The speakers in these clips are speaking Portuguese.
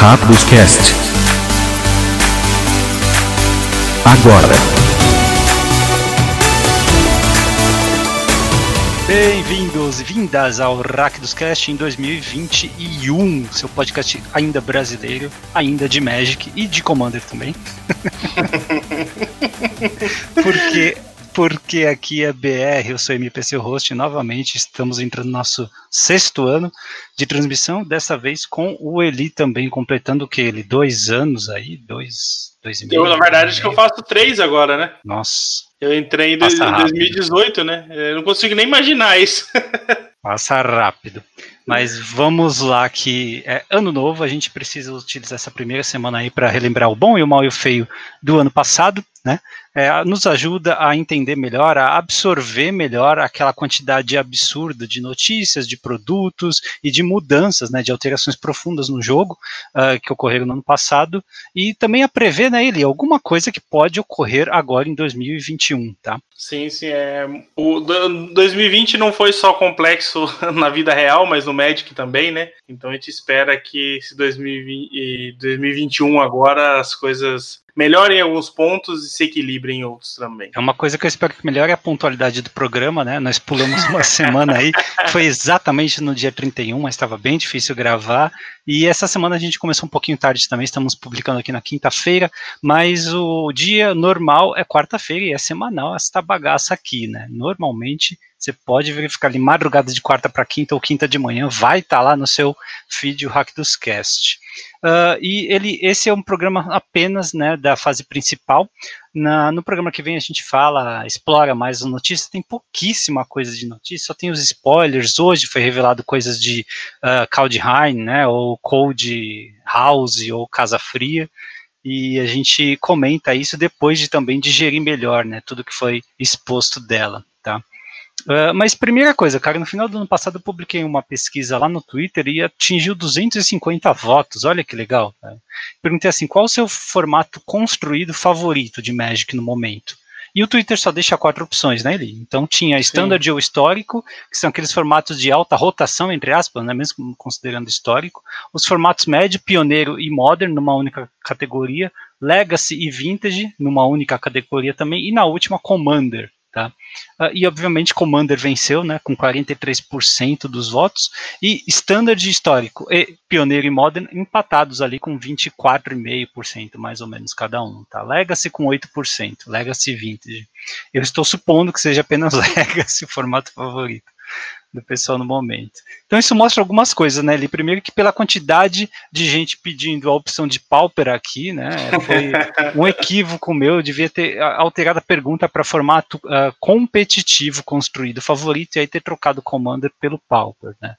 Rápidos Cast. Agora. Bem-vindos e vindas ao Rakdos Cast em 2021, seu podcast ainda brasileiro, ainda de Magic e de Commander também. Porque porque aqui é BR, eu sou MPC host, e novamente estamos entrando no nosso sexto ano de transmissão, dessa vez com o Eli também, completando o que ele? Dois anos aí? Dois, dois e meio? Eu, na verdade, acho que eu faço três agora, né? Nossa. Eu entrei em 2018, né? Eu não consigo nem imaginar isso. Passa rápido. Mas vamos lá que é ano novo, a gente precisa utilizar essa primeira semana aí para relembrar o bom e o mal e o feio do ano passado, né? É, nos ajuda a entender melhor, a absorver melhor aquela quantidade absurda de notícias, de produtos e de mudanças, né, de alterações profundas no jogo uh, que ocorreram no ano passado e também a prever, né, ele alguma coisa que pode ocorrer agora em 2021, tá? Sim, sim. É, o 2020 não foi só complexo na vida real, mas no Magic também, né? Então a gente espera que esse 2020, 2021 agora as coisas melhorem alguns pontos e se equilibrem em outros também. É uma coisa que eu espero que melhore a pontualidade do programa, né? Nós pulamos uma semana aí, foi exatamente no dia 31, mas estava bem difícil gravar. E essa semana a gente começou um pouquinho tarde também, estamos publicando aqui na quinta-feira, mas o dia normal é quarta-feira e é semanal esta bagaça aqui, né? Normalmente você pode verificar ali madrugada de quarta para quinta ou quinta de manhã, vai estar tá lá no seu feed o Hack dos Cast. Uh, e ele, esse é um programa apenas né, da fase principal. Na, no programa que vem a gente fala, explora mais as notícias, tem pouquíssima coisa de notícia, só tem os spoilers. Hoje foi revelado coisas de uh, Kaldheim, né, ou Cold House, ou Casa Fria e a gente comenta isso depois de também digerir melhor, né, tudo que foi exposto dela, tá? Uh, mas primeira coisa, cara, no final do ano passado eu publiquei uma pesquisa lá no Twitter e atingiu 250 votos, olha que legal. Né? Perguntei assim, qual o seu formato construído favorito de Magic no momento? E o Twitter só deixa quatro opções, né, Eli? Então tinha Standard Sim. ou Histórico, que são aqueles formatos de alta rotação, entre aspas, né, mesmo considerando histórico. Os formatos médio, pioneiro e modern, numa única categoria. Legacy e Vintage, numa única categoria também. E na última, Commander. Tá? Uh, e obviamente Commander venceu, né, com 43% dos votos, e Standard histórico e Pioneiro e Modern empatados ali com 24,5% mais ou menos cada um, tá? Legacy com 8%, Legacy Vintage. Eu estou supondo que seja apenas Legacy o formato favorito do pessoal no momento. Então isso mostra algumas coisas, né, Eli? Primeiro que pela quantidade de gente pedindo a opção de Pauper aqui, né, foi um equívoco meu, eu devia ter alterado a pergunta para formato uh, competitivo construído favorito e aí ter trocado o Commander pelo Pauper, né.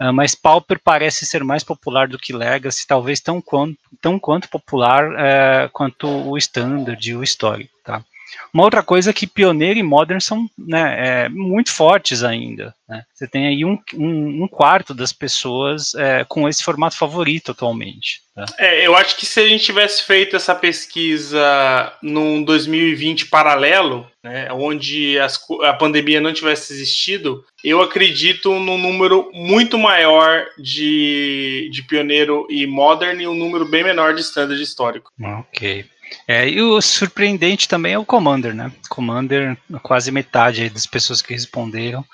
Uh, mas Pauper parece ser mais popular do que Legacy, talvez tão quanto, tão quanto popular uh, quanto o Standard e o Histórico, tá. Uma outra coisa é que Pioneiro e Modern são né, é, muito fortes ainda. Né? Você tem aí um, um, um quarto das pessoas é, com esse formato favorito atualmente. Tá? É, eu acho que se a gente tivesse feito essa pesquisa num 2020 paralelo, né, onde as, a pandemia não tivesse existido, eu acredito num número muito maior de, de pioneiro e modern e um número bem menor de standard histórico. Ok. É, e o surpreendente também é o Commander, né? Commander, quase metade das pessoas que responderam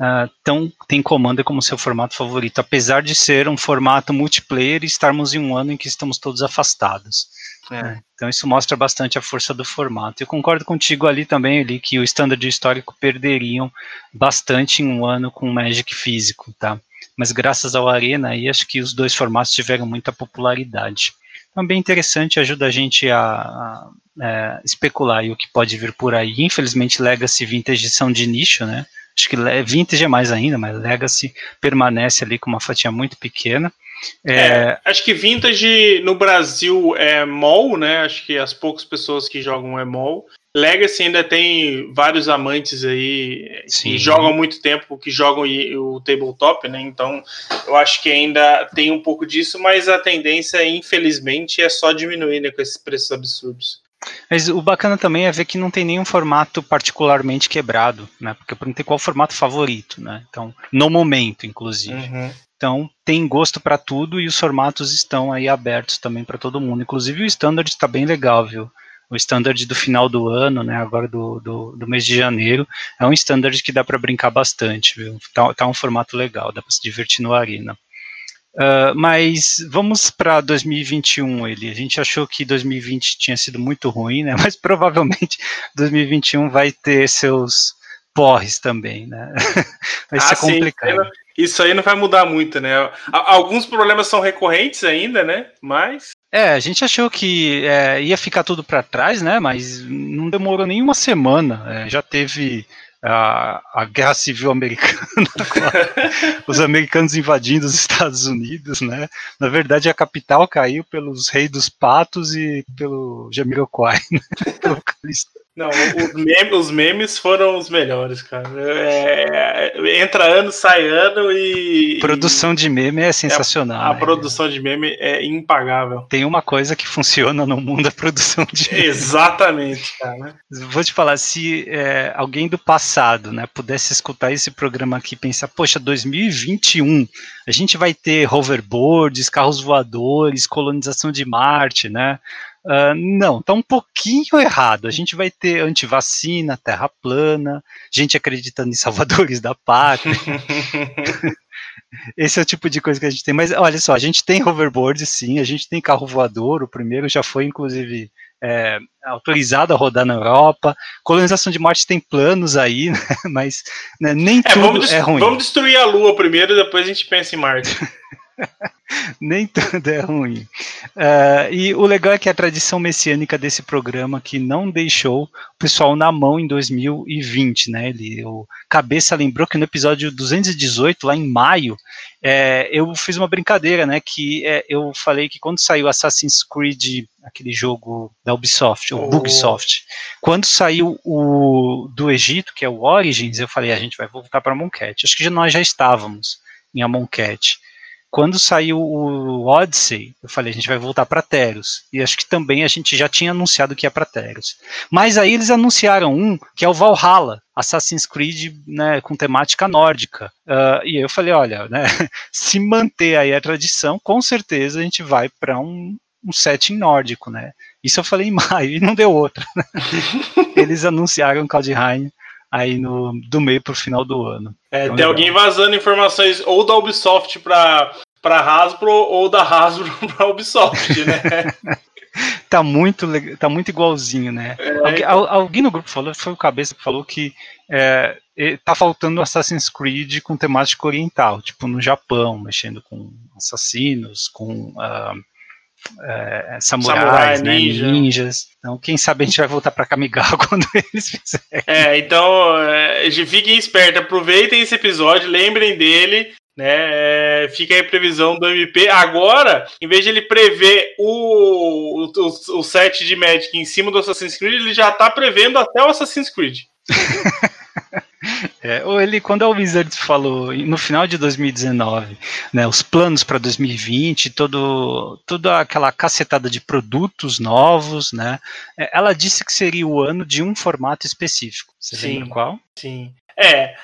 uh, tão, tem Commander como seu formato favorito, apesar de ser um formato multiplayer e estarmos em um ano em que estamos todos afastados. É. Né? Então isso mostra bastante a força do formato. Eu concordo contigo ali também, ali, que o standard histórico perderiam bastante em um ano com o Magic físico, tá? Mas graças ao Arena aí, acho que os dois formatos tiveram muita popularidade. Bem interessante, ajuda a gente a, a é, especular o que pode vir por aí. Infelizmente, Legacy Vintage são de nicho, né? Acho que Vintage é mais ainda, mas Legacy permanece ali com uma fatia muito pequena. É, é, acho que Vintage no Brasil é mall, né? Acho que as poucas pessoas que jogam é mall. Legacy ainda tem vários amantes aí Sim. que jogam há muito tempo, que jogam o tabletop, né? Então eu acho que ainda tem um pouco disso, mas a tendência, infelizmente, é só diminuir né, com esses preços absurdos. Mas o bacana também é ver que não tem nenhum formato particularmente quebrado, né? Porque eu perguntei qual o formato favorito, né? Então, no momento, inclusive. Uhum. Então, tem gosto para tudo e os formatos estão aí abertos também para todo mundo. Inclusive o standard está bem legal, viu? O standard do final do ano, né, agora do, do, do mês de janeiro, é um standard que dá para brincar bastante, viu? Tá, tá um formato legal, dá para se divertir no Arena. Uh, mas vamos para 2021, ele. A gente achou que 2020 tinha sido muito ruim, né? Mas provavelmente 2021 vai ter seus porres também, né? Vai ah, ser complicado. Sim. Isso aí não vai mudar muito, né? Alguns problemas são recorrentes ainda, né? Mas. É, a gente achou que é, ia ficar tudo para trás, né? Mas não demorou nem uma semana. É, já teve a, a guerra civil americana, os americanos invadindo os Estados Unidos, né? Na verdade, a capital caiu pelos reis dos patos e pelo Jamiroquai, né? pelo não, os memes, os memes, foram os melhores, cara. É, é, entra ano, sai ano e. Produção de meme é sensacional. A, a né? produção de meme é impagável. Tem uma coisa que funciona no mundo, a produção de meme. Exatamente, cara. Vou te falar, se é, alguém do passado né, pudesse escutar esse programa aqui e pensar, poxa, 2021, a gente vai ter hoverboards, carros voadores, colonização de Marte, né? Uh, não, tá um pouquinho errado. A gente vai ter antivacina, terra plana, gente acreditando em salvadores da pátria. Esse é o tipo de coisa que a gente tem. Mas olha só, a gente tem hoverboard, sim, a gente tem carro voador, o primeiro já foi, inclusive, é, autorizado a rodar na Europa. Colonização de Marte tem planos aí, né, mas né, nem é, tudo é ruim. Vamos destruir a Lua primeiro, depois a gente pensa em Marte. Nem tudo é ruim. Uh, e o legal é que a tradição messiânica desse programa que não deixou o pessoal na mão em 2020, né? Ele, o Cabeça lembrou que no episódio 218, lá em maio, é, eu fiz uma brincadeira, né? Que é, eu falei que quando saiu Assassin's Creed, aquele jogo da Ubisoft, o oh. Bugsoft, quando saiu o do Egito, que é o Origins, eu falei, a gente vai voltar para Moncat. Acho que nós já estávamos em Amonkhet. Quando saiu o Odyssey, eu falei, a gente vai voltar para Teros. E acho que também a gente já tinha anunciado que ia para Teros. Mas aí eles anunciaram um, que é o Valhalla, Assassin's Creed né, com temática nórdica. Uh, e eu falei, olha, né, se manter aí a tradição, com certeza a gente vai para um, um setting nórdico, né? Isso eu falei em maio e não deu outra. Né? eles anunciaram Kaldheim aí no, do meio para o final do ano. É, então, tem legal. alguém vazando informações ou da Ubisoft para para Hasbro ou da Hasbro para Ubisoft, né? tá muito tá muito igualzinho, né? É, alguém, então. alguém, no grupo falou, foi o cabeça que falou que é, tá faltando Assassin's Creed com temática oriental, tipo no Japão, mexendo com assassinos, com uh, é, samurais, Samurai, né, ninja. ninjas. Então, quem sabe a gente vai voltar para Kamigawa quando eles fizerem. É, então, é, fiquem espertos, aproveitem esse episódio, lembrem dele né? É, fica aí a previsão do MP. Agora, em vez de ele prever o, o, o set de Magic em cima do Assassin's Creed, ele já está prevendo até o Assassin's Creed. É, ele, quando a Wizards falou no final de 2019, né, os planos para 2020, todo, toda aquela cacetada de produtos novos, né, é, ela disse que seria o ano de um formato específico. Você sim, lembra qual? Sim. É,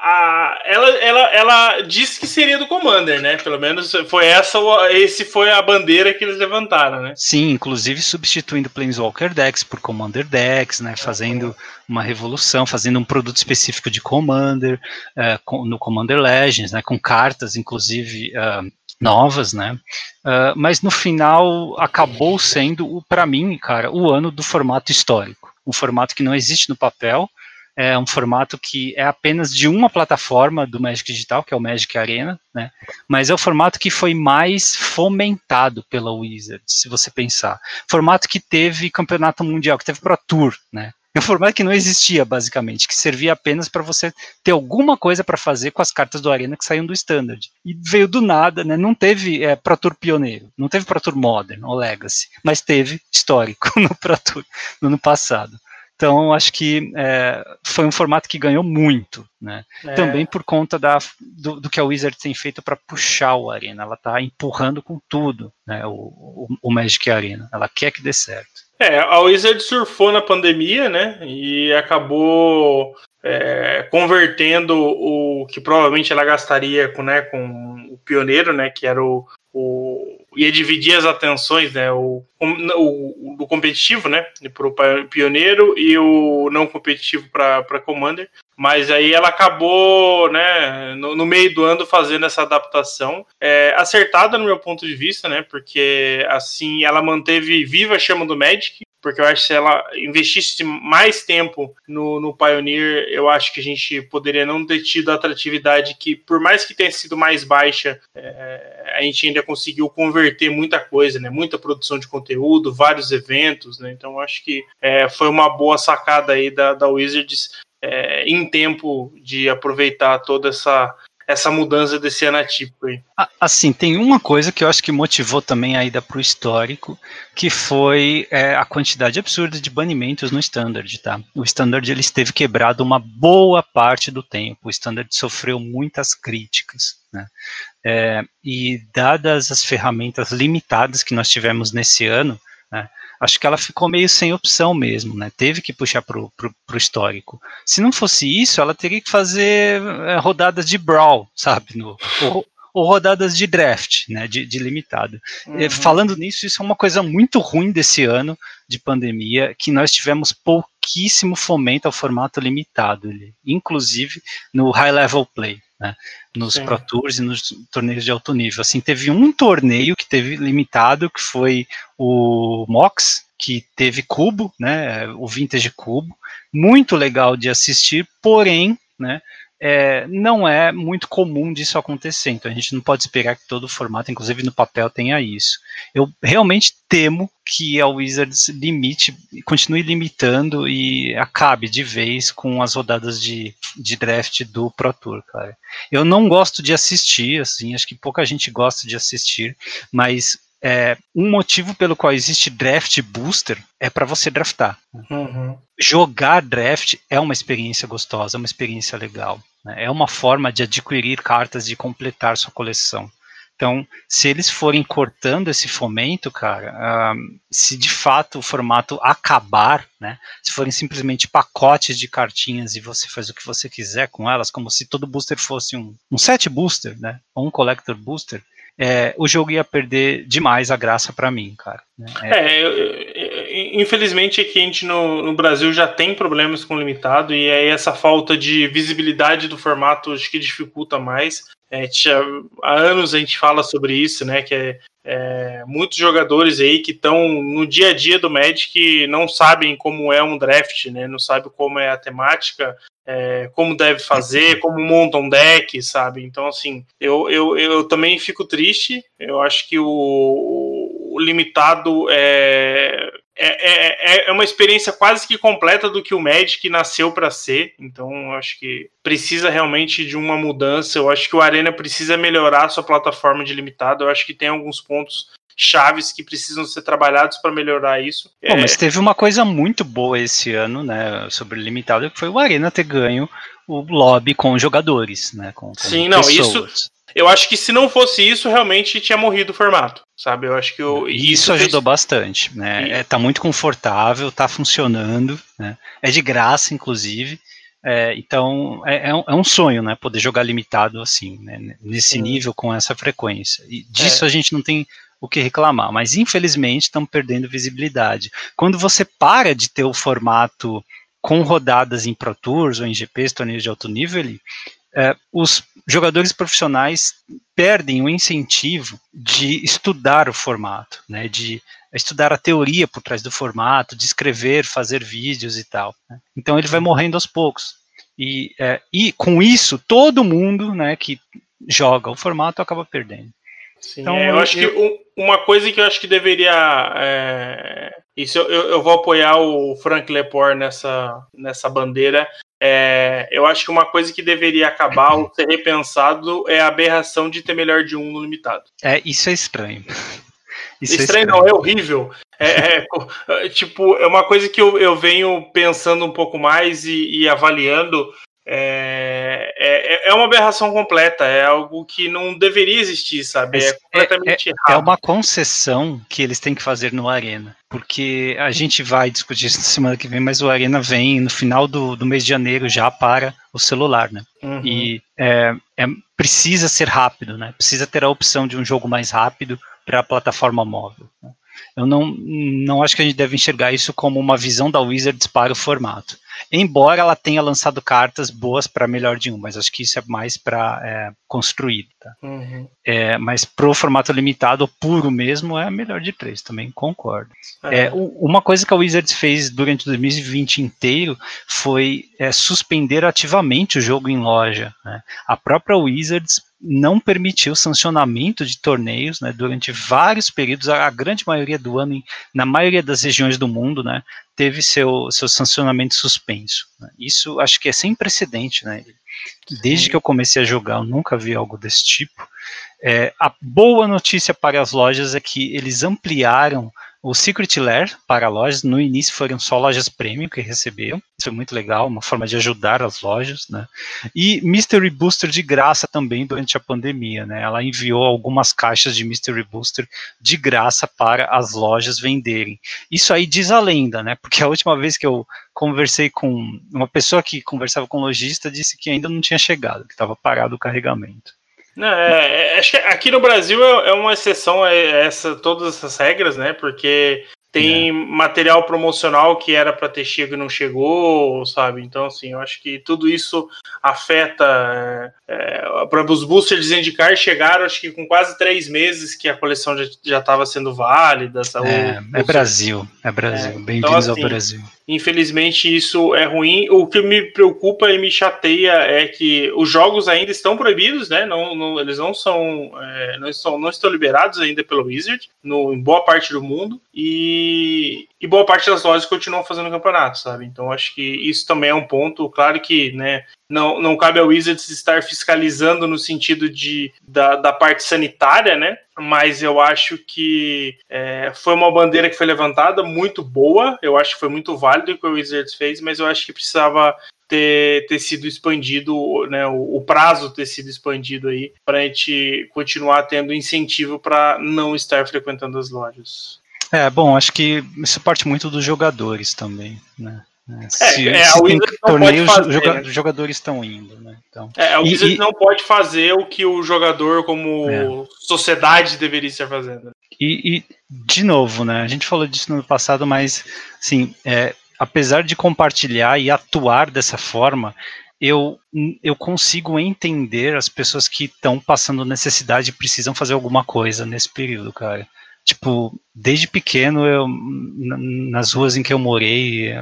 a, ela, ela, ela disse que seria do Commander, né? Pelo menos foi essa, esse foi a bandeira que eles levantaram, né? Sim, inclusive substituindo Planeswalker Decks por Commander Decks, né? Fazendo uma revolução, fazendo um produto específico de Commander uh, no Commander Legends, né? Com cartas, inclusive. Uh, novas, né? Uh, mas no final acabou sendo, para mim, cara, o ano do formato histórico, um formato que não existe no papel, é um formato que é apenas de uma plataforma do Magic Digital, que é o Magic Arena, né? Mas é o formato que foi mais fomentado pela Wizards, se você pensar. Formato que teve campeonato mundial, que teve Pro Tour, né? É um formato que não existia, basicamente, que servia apenas para você ter alguma coisa para fazer com as cartas do Arena que saíam do Standard. E veio do nada, né? Não teve é, Pro Tour pioneiro, não teve Pro Tour Modern ou Legacy, mas teve histórico no Pro Tour no ano passado. Então, acho que é, foi um formato que ganhou muito, né? É. Também por conta da, do, do, que a Wizard tem feito para puxar o Arena. Ela está empurrando com tudo, né? O, o, o, Magic Arena. Ela quer que dê certo. É, a Wizard surfou na pandemia, né? E acabou é, convertendo o que provavelmente ela gastaria com, né, com pioneiro, né? Que era o, o ia dividir as atenções, né? O, o, o competitivo, né? Para o pioneiro e o não competitivo para Commander. Mas aí ela acabou, né, no, no, meio do ano fazendo essa adaptação. É, acertada no meu ponto de vista, né? Porque assim ela manteve viva a chama do Magic, porque eu acho que se ela investisse mais tempo no, no Pioneer, eu acho que a gente poderia não ter tido a atratividade que, por mais que tenha sido mais baixa, é, a gente ainda conseguiu converter muita coisa, né? Muita produção de conteúdo, vários eventos, né? Então acho que é, foi uma boa sacada aí da, da Wizards é, em tempo de aproveitar toda essa essa mudança desse ano atípico aí. Assim, tem uma coisa que eu acho que motivou também a ida para o histórico, que foi é, a quantidade absurda de banimentos no Standard, tá? O Standard ele esteve quebrado uma boa parte do tempo, o Standard sofreu muitas críticas, né? É, e dadas as ferramentas limitadas que nós tivemos nesse ano, né, acho que ela ficou meio sem opção mesmo, né? Teve que puxar para o histórico. Se não fosse isso, ela teria que fazer é, rodadas de brawl, sabe? No, ou, ou, rodadas de draft, né? De, de limitado. Uhum. Falando nisso, isso é uma coisa muito ruim desse ano de pandemia, que nós tivemos pouquíssimo fomento ao formato limitado, inclusive no high level play né, nos Sim. Pro Tours e nos torneios de alto nível. Assim, teve um torneio que teve limitado, que foi o Mox, que teve cubo, né, o Vintage Cubo, muito legal de assistir, porém, né, é, não é muito comum disso acontecer, então a gente não pode esperar que todo formato, inclusive no papel, tenha isso. Eu realmente temo que a Wizards limite, continue limitando e acabe de vez com as rodadas de, de draft do Pro Tour, cara. Eu não gosto de assistir, assim, acho que pouca gente gosta de assistir, mas é, um motivo pelo qual existe draft booster é para você draftar. Uhum. Jogar draft é uma experiência gostosa, é uma experiência legal. Né? É uma forma de adquirir cartas, de completar sua coleção. Então, se eles forem cortando esse fomento, cara, um, se de fato o formato acabar, né, se forem simplesmente pacotes de cartinhas e você faz o que você quiser com elas, como se todo booster fosse um, um set booster, né, ou um collector booster, é, o jogo ia perder demais a graça para mim, cara. Né? É, é, infelizmente aqui a gente no, no, Brasil já tem problemas com limitado e aí essa falta de visibilidade do formato acho que dificulta mais. É, há anos a gente fala sobre isso, né? Que é, é, muitos jogadores aí que estão no dia a dia do Magic não sabem como é um draft, né? Não sabem como é a temática, é, como deve fazer, como monta um deck, sabe? Então, assim, eu, eu, eu também fico triste. Eu acho que o, o limitado é, é, é, é uma experiência quase que completa do que o Magic nasceu para ser. Então, eu acho que precisa realmente de uma mudança. Eu acho que o Arena precisa melhorar a sua plataforma de limitado. Eu acho que tem alguns pontos chaves que precisam ser trabalhados para melhorar isso. Bom, é... mas teve uma coisa muito boa esse ano, né, sobre o limitado, que foi o Arena ter ganho o lobby com jogadores, né, com, com Sim, não, isso eu acho que se não fosse isso, realmente tinha morrido o formato, sabe? Eu acho que eu, isso, isso ajudou fez... bastante, né? E... É, tá muito confortável, tá funcionando, né? É de graça, inclusive. É, então é, é, um, é, um, sonho, né? Poder jogar limitado assim, né, nesse Sim. nível com essa frequência. E disso é. a gente não tem o que reclamar, mas infelizmente estamos perdendo visibilidade. Quando você para de ter o formato com rodadas em Pro Tours ou em GPs, torneios de alto nível, é, os jogadores profissionais perdem o incentivo de estudar o formato, né, de estudar a teoria por trás do formato, de escrever, fazer vídeos e tal. Né. Então ele vai morrendo aos poucos. E, é, e com isso, todo mundo né, que joga o formato acaba perdendo. Sim, então, é, eu acho eu... que uma coisa que eu acho que deveria. É, isso eu, eu, vou apoiar o Frank Lepore nessa, nessa bandeira. É, eu acho que uma coisa que deveria acabar ou ser repensado é a aberração de ter melhor de um no limitado. É, isso é estranho. Isso é estranho, é estranho, não, é horrível. É, é, é, tipo, é uma coisa que eu, eu venho pensando um pouco mais e, e avaliando é, é, é uma aberração completa, é algo que não deveria existir, sabe? É, é completamente é, errado. É uma concessão que eles têm que fazer no Arena, porque a gente vai discutir isso na semana que vem, mas o Arena vem no final do, do mês de janeiro já para o celular, né? Uhum. E é, é, precisa ser rápido, né? Precisa ter a opção de um jogo mais rápido para a plataforma móvel. Né? Eu não, não acho que a gente deve enxergar isso como uma visão da Wizards para o formato. Embora ela tenha lançado cartas boas para melhor de um, mas acho que isso é mais para é, construir. Tá? Uhum. É, mas pro formato limitado, puro mesmo, é melhor de três, também concordo. É. é uma coisa que a Wizards fez durante 2020 inteiro foi é, suspender ativamente o jogo em loja. Né? A própria Wizards não permitiu sancionamento de torneios né, durante vários períodos, a, grande maioria do ano, na maioria das regiões do mundo, né, teve seu, seu sancionamento suspenso. Né. Isso acho que é sem precedente. Né, desde que eu comecei a jogar, eu nunca vi algo desse tipo. É, a boa notícia para as lojas é que eles ampliaram o Secret Lair para lojas, no início foram só lojas premium que receberam, isso foi muito legal, uma forma de ajudar as lojas, né? E Mystery Booster de graça também durante a pandemia, né? Ela enviou algumas caixas de Mystery Booster de graça para as lojas venderem. Isso aí diz a lenda, né? Porque a última vez que eu conversei com uma pessoa que conversava com um lojista disse que ainda não tinha chegado, que estava parado o carregamento. Não, é, é, acho que aqui no Brasil é, é uma exceção a essa, todas essas regras, né? Porque tem é. material promocional que era para ter chego e não chegou, sabe? Então, assim, eu acho que tudo isso afeta. É, para os boosters de Zendikar chegaram, acho que com quase três meses que a coleção já estava sendo válida. É, é Brasil, é Brasil. É, Bem-vindos então, assim, ao Brasil. Infelizmente, isso é ruim. O que me preocupa e me chateia é que os jogos ainda estão proibidos, né? Não, não eles não são, é, não, estão, não estão liberados ainda pelo Wizard no, em boa parte do mundo. E, e boa parte das lojas continuam fazendo campeonato, sabe? Então acho que isso também é um ponto. Claro que né, não, não cabe ao Wizards estar fiscalizando no sentido de, da, da parte sanitária, né? Mas eu acho que é, foi uma bandeira que foi levantada muito boa. Eu acho que foi muito válido o que o Wizards fez, mas eu acho que precisava ter, ter sido expandido, né, o, o prazo ter sido expandido aí, para a gente continuar tendo incentivo para não estar frequentando as lojas. É, bom, acho que isso parte muito dos jogadores também, né? É, se, é, se tem torneios, joga, né? jogadores estão indo, né? Então, é, o Wizards não pode fazer o que o jogador, como é. sociedade, deveria estar fazendo. E, e, de novo, né? A gente falou disso no passado, mas, assim, é, apesar de compartilhar e atuar dessa forma, eu, eu consigo entender as pessoas que estão passando necessidade e precisam fazer alguma coisa nesse período, cara tipo, desde pequeno, eu, nas ruas em que eu morei,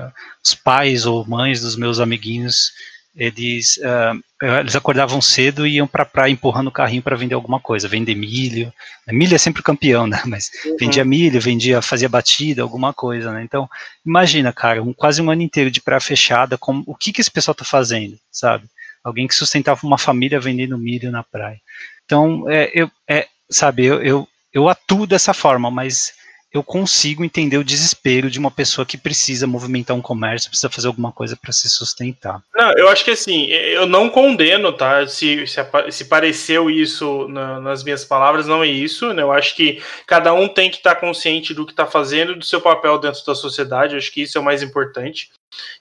os pais ou mães dos meus amiguinhos, eles, uh, eles acordavam cedo e iam para praia empurrando o carrinho para vender alguma coisa, vender milho. Milho é sempre campeão, né? Mas uhum. vendia milho, vendia, fazia batida, alguma coisa, né? Então, imagina, cara, um, quase um ano inteiro de praia fechada, como, o que que esse pessoal tá fazendo, sabe? Alguém que sustentava uma família vendendo milho na praia. Então, é, eu, é, sabe, eu, eu eu atuo dessa forma, mas eu consigo entender o desespero de uma pessoa que precisa movimentar um comércio, precisa fazer alguma coisa para se sustentar. Não, eu acho que assim, eu não condeno, tá? Se, se, se pareceu isso na, nas minhas palavras, não é isso, né? Eu acho que cada um tem que estar tá consciente do que está fazendo, do seu papel dentro da sociedade, eu acho que isso é o mais importante.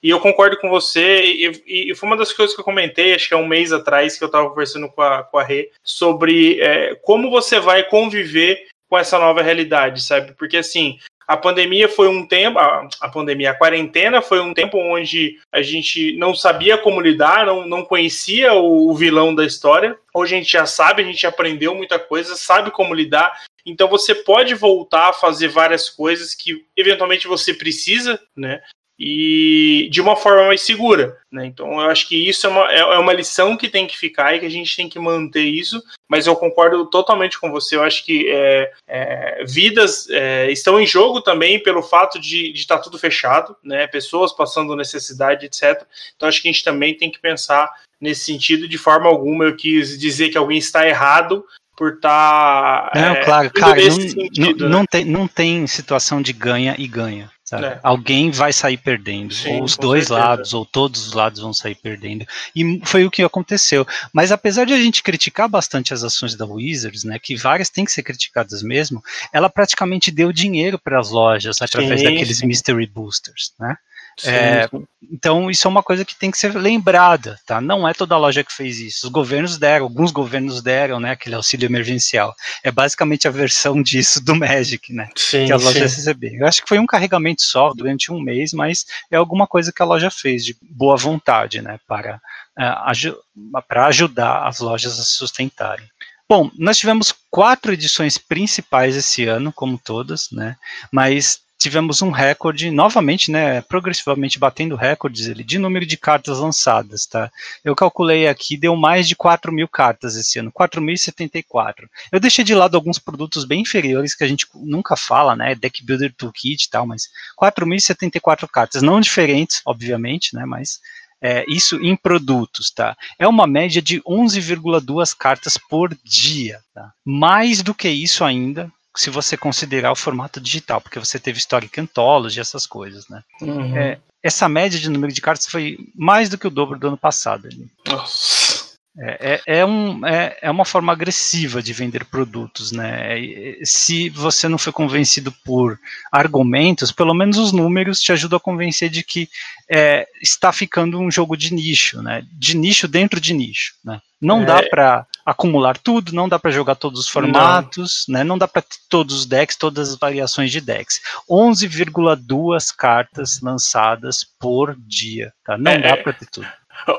E eu concordo com você, e, e, foi uma das coisas que eu comentei, acho que é um mês atrás, que eu estava conversando com a, com a Rê, sobre é, como você vai conviver com essa nova realidade, sabe? Porque assim, a pandemia foi um tempo, a, a, pandemia, a quarentena foi um tempo onde a gente não sabia como lidar, não, não conhecia o, o vilão da história. Hoje a gente já sabe, a gente aprendeu muita coisa, sabe como lidar. Então você pode voltar a fazer várias coisas que eventualmente você precisa, né? E de uma forma mais segura. Né? Então, eu acho que isso é uma, é, é uma lição que tem que ficar e que a gente tem que manter isso. Mas eu concordo totalmente com você. Eu acho que é, é, vidas é, estão em jogo também pelo fato de estar tá tudo fechado, né? pessoas passando necessidade, etc. Então, acho que a gente também tem que pensar nesse sentido. De forma alguma, eu quis dizer que alguém está errado por estar. Tá, não, é, claro, cara, não, sentido, não, né? não, tem, não tem situação de ganha e ganha É. Alguém vai sair perdendo, Sim, ou os dois certeza. lados, ou todos os lados vão sair perdendo. E foi o que aconteceu. Mas apesar de a gente criticar bastante as ações da Wizards, né, que várias têm que ser criticadas mesmo, ela praticamente deu dinheiro para as lojas através sim, daqueles mystery boosters, né? É, então, isso é uma coisa que tem que ser lembrada, tá? Não é toda loja que fez isso. Os governos deram, alguns governos deram, né, aquele auxílio emergencial. É basicamente a versão disso do Magic, né? Sim, que as lojas receberam. Eu acho que foi um carregamento só durante um mês, mas é alguma coisa que a loja fez de boa vontade, né, para, uh, para ajudar as lojas a se sustentarem. Bom, nós tivemos quatro edições principais esse ano, como todas, né? Mas tivemos um recorde, novamente, né, progressivamente batendo recordes ele, de número de cartas lançadas, tá? Eu calculei aqui, deu mais de 4 mil cartas esse ano, 4.074. Eu deixei de lado alguns produtos bem inferiores que a gente nunca fala, né, Deck Builder Toolkit e tal, mas 4.074 cartas, não diferentes, obviamente, né, mas é, isso em produtos, tá? É uma média de 11,2 cartas por dia, tá? Mais do que isso ainda, se você considerar o formato digital, porque você teve Historic Anthology, essas coisas, né? Uhum. É, essa média de número de cartas foi mais do que o dobro do ano passado. Nossa. É, é, é, um, é, é uma forma agressiva de vender produtos, né? Se você não foi convencido por argumentos, pelo menos os números te ajudam a convencer de que é, está ficando um jogo de nicho, né? De nicho dentro de nicho, né? Não dá é. para acumular tudo, não dá para jogar todos os formatos, não. né? Não dá para ter todos os decks, todas as variações de decks. 11,2 cartas lançadas por dia, tá? Não é, dá para ter tudo.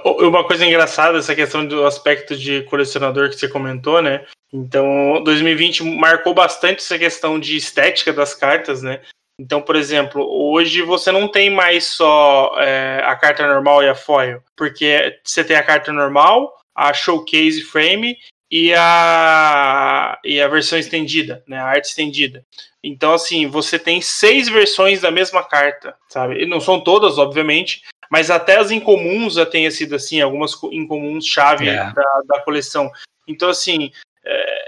Uma coisa engraçada, essa questão do aspecto de colecionador que você comentou, né? Então, 2020 marcou bastante essa questão de estética das cartas, né? Então, por exemplo, hoje você não tem mais só é, a carta normal e a foil, porque você tem a carta normal, a showcase frame e a, e a versão estendida, né? A arte estendida. Então, assim, você tem seis versões da mesma carta, sabe? E não são todas, obviamente, mas até as incomuns já tenha sido assim, algumas incomuns chave é. da, da coleção. Então, assim,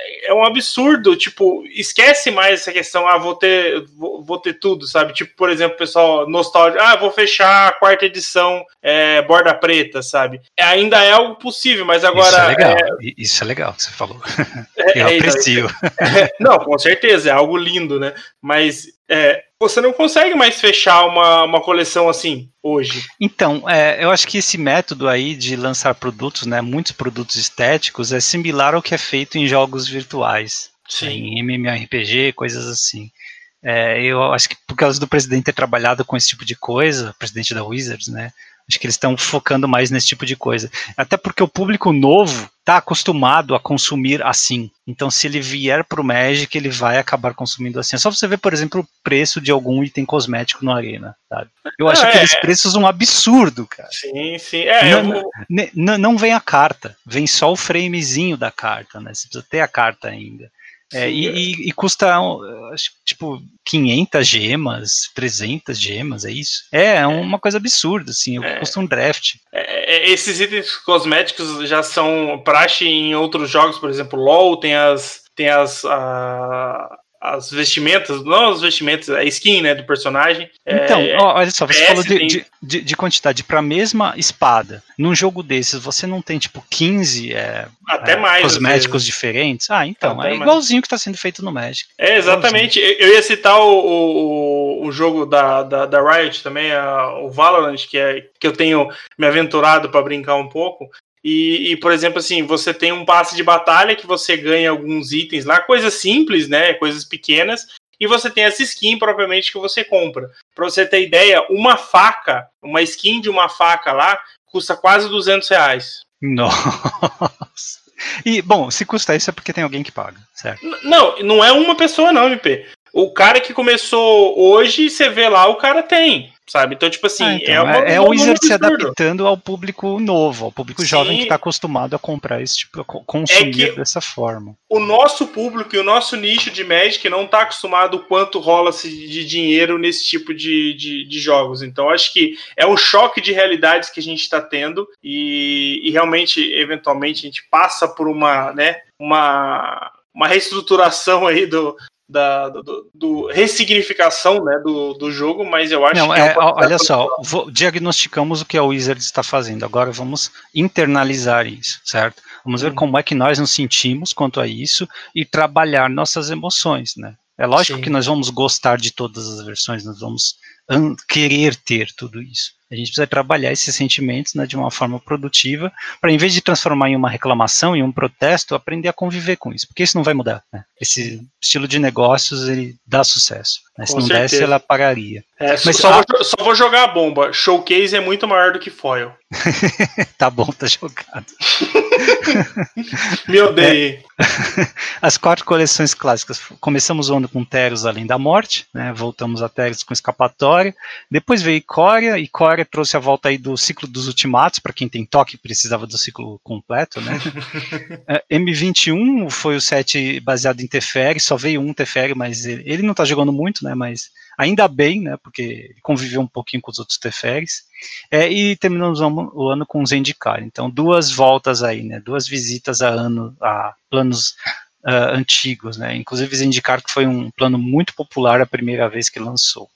é, é, um absurdo, tipo, esquece mais essa questão, ah, vou ter, vou, vou, ter tudo, sabe? Tipo, por exemplo, pessoal nostálgico, ah, vou fechar a quarta edição é, borda preta, sabe? Ainda é algo possível, mas agora... Isso é legal, é... isso é legal que você falou. É, Eu é, aprecio. não, com certeza, é algo lindo, né? Mas é, você não consegue mais fechar uma, uma coleção assim hoje. Então, é, eu acho que esse método aí de lançar produtos, né, muitos produtos estéticos, é similar ao que é feito em jogos virtuais, Sim. em MMORPG, coisas assim. É, eu acho que por causa do presidente ter trabalhado com esse tipo de coisa, presidente da Wizards, né, Acho que eles estão focando mais nesse tipo de coisa. Até porque o público novo está acostumado a consumir assim. Então, se ele vier para o Magic, ele vai acabar consumindo assim. É só você ver, por exemplo, o preço de algum item cosmético no Arena. Sabe? Eu acho é, aqueles preços um absurdo, cara. Sim, sim. É, não, eu... não, não, vem a carta, vem só o framezinho da carta, né? Você precisa ter a carta ainda. É, e, e, e, custa, tipo, 500 gemas, 300 gemas, é isso? É, é uma coisa absurda, assim, é, custa um draft. É, é, esses itens cosméticos já são praxe em outros jogos, por exemplo, LoL tem as, tem as, a, as vestimentas, não as vestimentas, a skin, né, do personagem. Então, é, olha só, você PS falou de, tem... de, de, de, quantidade para a mesma espada. Num jogo desses, você não tem, tipo, 15 é, Até é, mais, cosméticos diferentes? Ah, então, Até é igualzinho mais. que está sendo feito no Magic. É, exatamente. Igualzinho. Eu ia citar o, o, o jogo da, da, da, Riot também, a, o Valorant, que, é, que eu tenho me aventurado para brincar um pouco. E, e, por exemplo, assim, você tem um passe de batalha que você ganha alguns itens lá, coisas simples, né? Coisas pequenas. E você tem essa skin propriamente que você compra. Para você ter ideia, uma faca, uma skin de uma faca lá, custa quase 200 reais. Nossa. E, bom, se custa isso é porque tem alguém que paga, certo? Não, não é uma pessoa, não, MP. O cara que começou hoje, você vê lá, o cara tem sabe? Então, tipo assim, ah, então, é, uma, é, é o Wizard se adaptando ao público novo, ao público Sim. jovem que está acostumado a comprar esse tipo, a consumir é dessa forma. O nosso público e o nosso nicho de Magic não está acostumado quanto rola-se de dinheiro nesse tipo de, de, de, jogos. Então, acho que é um choque de realidades que a gente está tendo e, e realmente, eventualmente, a gente passa por uma, né, uma, uma reestruturação aí do, da do, do, ressignificação né, do, do jogo, mas eu acho Não, que. É, é olha só, vou, diagnosticamos o que a Wizard está fazendo. Agora vamos internalizar isso, certo? Vamos ver hum. como é que nós nos sentimos quanto a isso e trabalhar nossas emoções, né? É lógico Sim. que nós vamos gostar de todas as versões, nós vamos querer ter tudo isso. A gente precisa trabalhar esses sentimentos né, de uma forma produtiva, para em vez de transformar em uma reclamação, em um protesto, aprender a conviver com isso, porque isso não vai mudar. Né? Esse estilo de negócios ele dá sucesso. Né? Se não certeza. desse, ela pagaria. É, Mas só, a... vou, só, vou, jogar a bomba. Showcase é muito maior do que foil. tá bom, tá jogado. Me odeie. É, as quatro coleções clássicas. Começamos o ano com Teros Além da Morte, né? voltamos a Teros com Depois veio Icória. Icória trouxe a volta aí do ciclo dos Ultimatos, para quem tem toque precisava do ciclo completo. Né? É, M21 foi o set baseado em Teferi, só veio um Teferi, mas ele, ele não está jogando muito, né? mas ainda bem, né, porque ele conviveu um pouquinho com os outros Teferes, é, e terminamos o ano com Zendikar. Então, duas voltas aí, né, duas visitas a ano, a planos uh, antigos, né, inclusive Zendikar que foi um plano muito popular a primeira vez que lançou.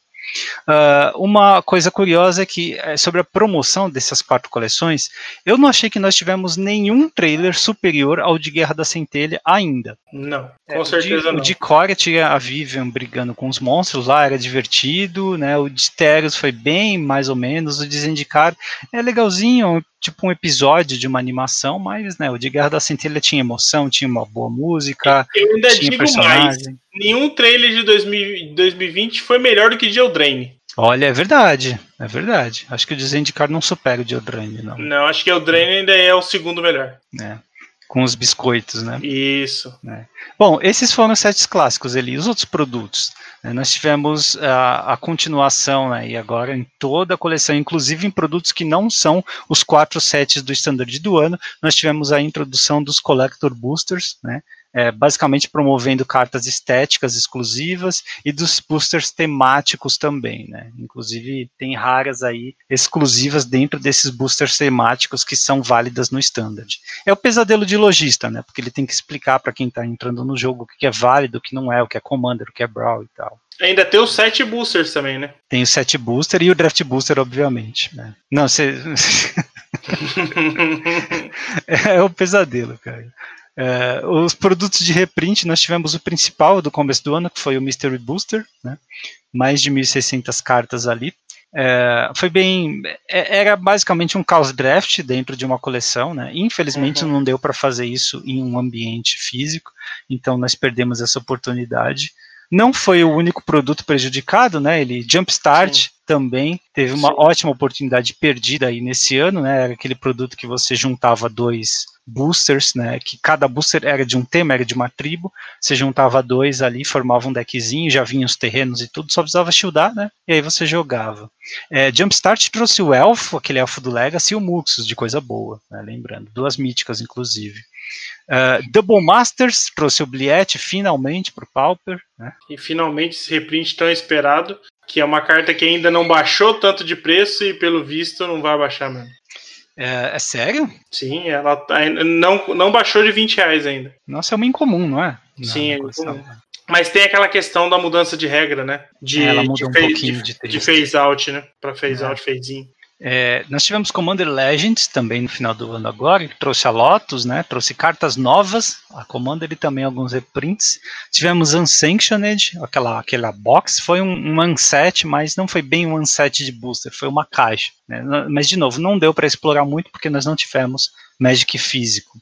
Uh, uma coisa curiosa é que, é, sobre a promoção dessas quatro coleções, eu não achei que nós tivemos nenhum trailer superior ao de Guerra da Centelha ainda. Não, é, com é, certeza o de, não. O de Coria tinha a Vivian brigando com os monstros lá, era divertido, né? O de Teros foi bem, mais ou menos. O de Zendikar é legalzinho, tipo um episódio de uma animação, mas né, o de Guerra da Centelha tinha emoção, tinha uma boa música. Eu ainda digo personagem. mais: nenhum trailer de 2000, 2020 foi melhor do que de Eldraine. Olha, é verdade, é verdade. Acho que o de Zendikar não supera o de Eldraine, não. Não, acho que Eldraine ainda é o segundo melhor. É com os biscoitos, né? Isso. É. Bom, esses foram os sets clássicos ali. Os outros produtos, né? nós tivemos a, a, continuação, né? E agora em toda a coleção, inclusive em produtos que não são os quatro sets do standard do ano, nós tivemos a introdução dos Collector Boosters, né? É, basicamente promovendo cartas estéticas exclusivas e dos boosters temáticos também, né? Inclusive tem raras aí exclusivas dentro desses boosters temáticos que são válidas no standard. É o pesadelo de lojista, né? Porque ele tem que explicar para quem está entrando no jogo o que é válido, o que não é, o que é commander, o que é brawl e tal. Ainda tem os sete boosters também, né? Tem o set booster e o draft booster, obviamente. Né? Não, você. é o pesadelo, cara. É, os produtos de reprint, nós tivemos o principal do começo do ano, que foi o Mystery Booster, né? mais de 1.600 cartas ali. É, foi bem. É, era basicamente um Chaos Draft dentro de uma coleção, né? Infelizmente uhum. não deu para fazer isso em um ambiente físico, então nós perdemos essa oportunidade. Não foi o único produto prejudicado, né? Ele Jumpstart Sim. também teve uma Sim. ótima oportunidade perdida aí nesse ano, né? Era aquele produto que você juntava dois boosters, né? Que cada booster era de um tema, era de uma tribo. Você juntava dois ali, formava um deckzinho, já vinha os terrenos e tudo, só precisava shieldar, né? E aí você jogava. É, Jumpstart trouxe o elfo, aquele elfo do Legacy, e o Muxus, de coisa boa, né? lembrando. Duas míticas, inclusive. Uh, Double Masters trouxe o Bliet finalmente para o Pauper. Né? E finalmente esse reprint tão esperado, que é uma carta que ainda não baixou tanto de preço e pelo visto não vai baixar mesmo. É, é sério? Sim, ela tá não, não baixou de 20 reais ainda. Nossa, é uma incomum, não é? Sim, é incomum. Mas tem aquela questão da mudança de regra, né? De, é, ela de um pouquinho de, de, de phase out, né? Para phase é. out, phase in. É, nós tivemos Commander Legends também no final do ano agora, que trouxe a Lotus, né? Trouxe cartas novas, a Commander e também alguns reprints. Tivemos Unsanctioned, aquela, aquela box, foi um, um unset, mas não foi bem um unset de booster, foi uma caixa. Né? Mas, de novo, não deu para explorar muito porque nós não tivemos Magic físico.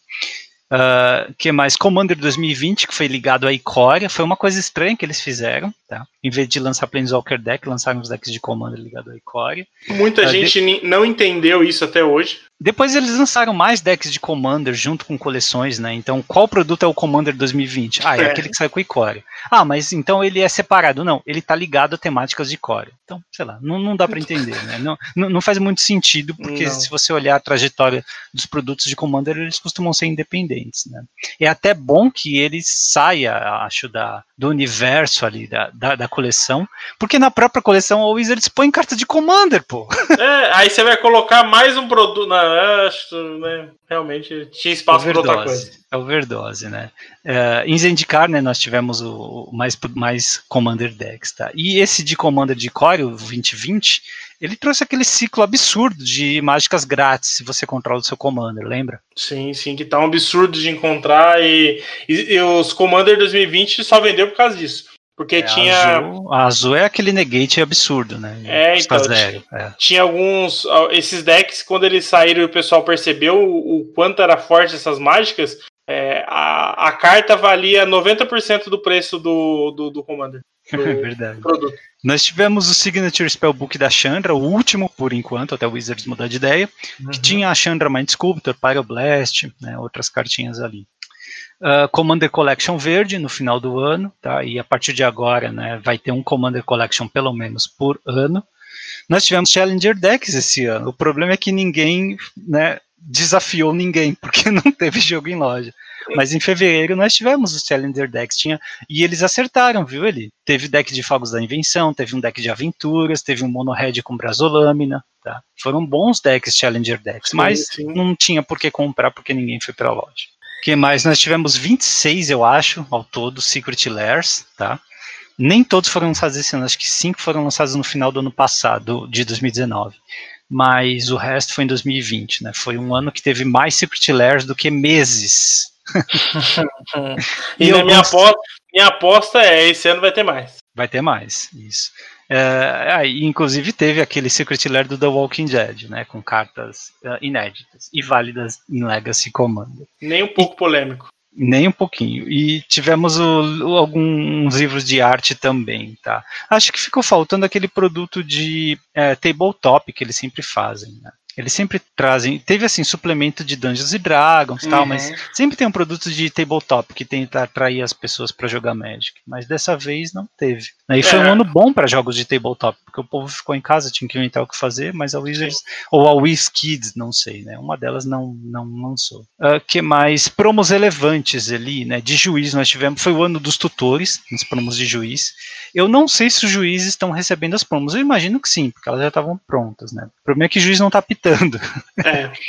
Uh, que mais? Commander 2020, que foi ligado à Icória, foi uma coisa estranha que eles fizeram, tá? Em vez de lançar Planeswalker Deck, lançaram os decks de Commander ligado à Icória. Muita uh, gente de... não entendeu isso até hoje. Depois eles lançaram mais decks de Commander junto com coleções, né? Então, qual produto é o Commander 2020? Ah, é, é. aquele que saiu com Icória. Ah, mas então ele é separado. Não, ele tá ligado a temáticas de Icória. Então, sei lá, não, não dá para entender, né? Não, não, faz muito sentido, porque não. se você olhar a trajetória dos produtos de Commander, eles costumam ser independentes, né? É até bom que ele saia, acho, da, do universo ali, da, da, da coleção, porque na própria coleção a Wizards põe carta de Commander, pô. É, aí você vai colocar mais um produto, na acho, né, realmente tinha espaço para outra coisa. É overdose, né? Uh, em Zendikar, né, nós tivemos o, o, mais, mais Commander Decks, tá? E esse de Commander de Core, o 2020, ele trouxe aquele ciclo absurdo de mágicas grátis se você controla o seu Commander, lembra? Sim, sim, que tá um absurdo de encontrar e, e, e os Commander 2020 só vendeu por causa disso. Porque é, tinha. Azul, a azul é aquele negate absurdo, né? É, então. Zero, é. Tinha alguns. Esses decks, quando eles saíram e o pessoal percebeu o, o quanto era forte essas mágicas, é, a, a carta valia 90% do preço do, do, do Commander. Do é verdade. Produto. Nós tivemos o Signature Spellbook da Chandra, o último por enquanto, até o Wizards mudar de ideia, uhum. que tinha a Chandra Mind Sculptor, Pyroblast, né, outras cartinhas ali. Uh, Commander Collection verde no final do ano, tá? E a partir de agora, né, vai ter um Commander Collection pelo menos por ano. Nós tivemos Challenger Decks esse ano. O problema é que ninguém, né, desafiou ninguém, porque não teve jogo em loja. Mas em fevereiro nós tivemos os Challenger Decks, tinha, e eles acertaram, viu, ele? Teve deck de Fogos da Invenção, teve um deck de aventuras, teve um Mono Red com Brasolâmina, tá? Foram bons decks Challenger Decks, mas sim. não tinha por que comprar porque ninguém foi pra loja. Que mais? Nós tivemos 26, eu acho, ao todo, Secret Lairs, tá? Nem todos foram lançados esse ano, acho que cinco foram lançados no final do ano passado, de 2019 mas o resto foi em 2020, né? Foi um ano que teve mais Secret Lairs do que meses. e, e minha, aposta, minha aposta é, esse ano vai ter mais. Vai ter mais, isso. É, aí, inclusive teve aquele Secret Lair do The Walking Dead, né, com cartas uh, inéditas e válidas em Legacy Commander. Nem um pouco e, polêmico. Nem um pouquinho. E tivemos o, o, alguns livros de arte também, tá? Acho que ficou faltando aquele produto de é, tabletop que eles sempre fazem, né? Eles sempre trazem. Teve assim, suplemento de Dungeons e Dragons e uhum. tal, mas sempre tem um produto de tabletop que tenta atrair as pessoas para jogar Magic. Mas dessa vez não teve. E foi é. um ano bom para jogos de tabletop, porque o povo ficou em casa, tinha que inventar o que fazer, mas a Wizards, Sim. ou a Wiz Kids, não sei, né? Uma delas não, não lançou. Uh, que mais? Promos relevantes ali, né? De juiz nós tivemos. Foi o ano dos tutores, nos promos de juiz. Eu não sei se os juízes estão recebendo as promos. Eu imagino que sim, porque elas já estavam prontas, né? O problema é que o juiz não está pitando tentando. É.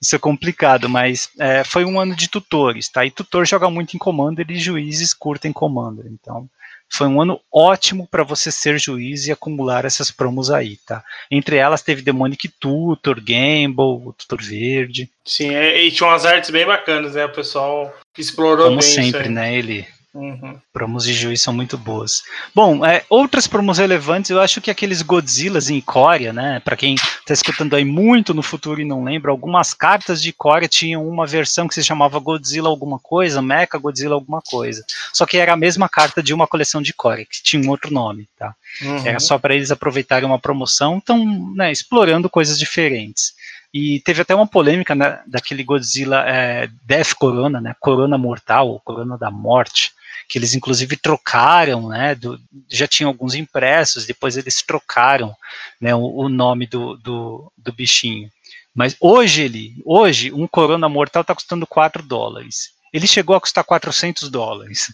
Isso é complicado, mas é, foi um ano de tutores, tá? E tutor joga muito em Commander e juízes curtem Commander. Então, foi um ano ótimo para você ser juiz e acumular essas promos aí, tá? Entre elas teve Demonic Tutor, Gamble, Tutor Verde. Sim, é, e tinha umas artes bem bacanas, né? O pessoal explorou Como bem sempre, né? Ele Uhum. Promos de juiz são muito boas. Bom, é, outras promos relevantes, eu acho que aqueles Godzillas em Coreia, né? Para quem está escutando aí muito no futuro e não lembra, algumas cartas de Coreia tinham uma versão que se chamava Godzilla alguma coisa, Mecha Godzilla alguma coisa. Só que era a mesma carta de uma coleção de Coreia, que tinha um outro nome, tá? Uhum. Era só para eles aproveitarem uma promoção, estão né, explorando coisas diferentes. E teve até uma polêmica né, daquele Godzilla é, Death Corona, né? Corona Mortal, Corona da Morte que eles inclusive trocaram, né, do, já tinham alguns impressos, depois eles trocaram, né, o, o nome do, do, do, bichinho. Mas hoje ele, hoje um Corona Mortal está custando 4 dólares. Ele chegou a custar 400 dólares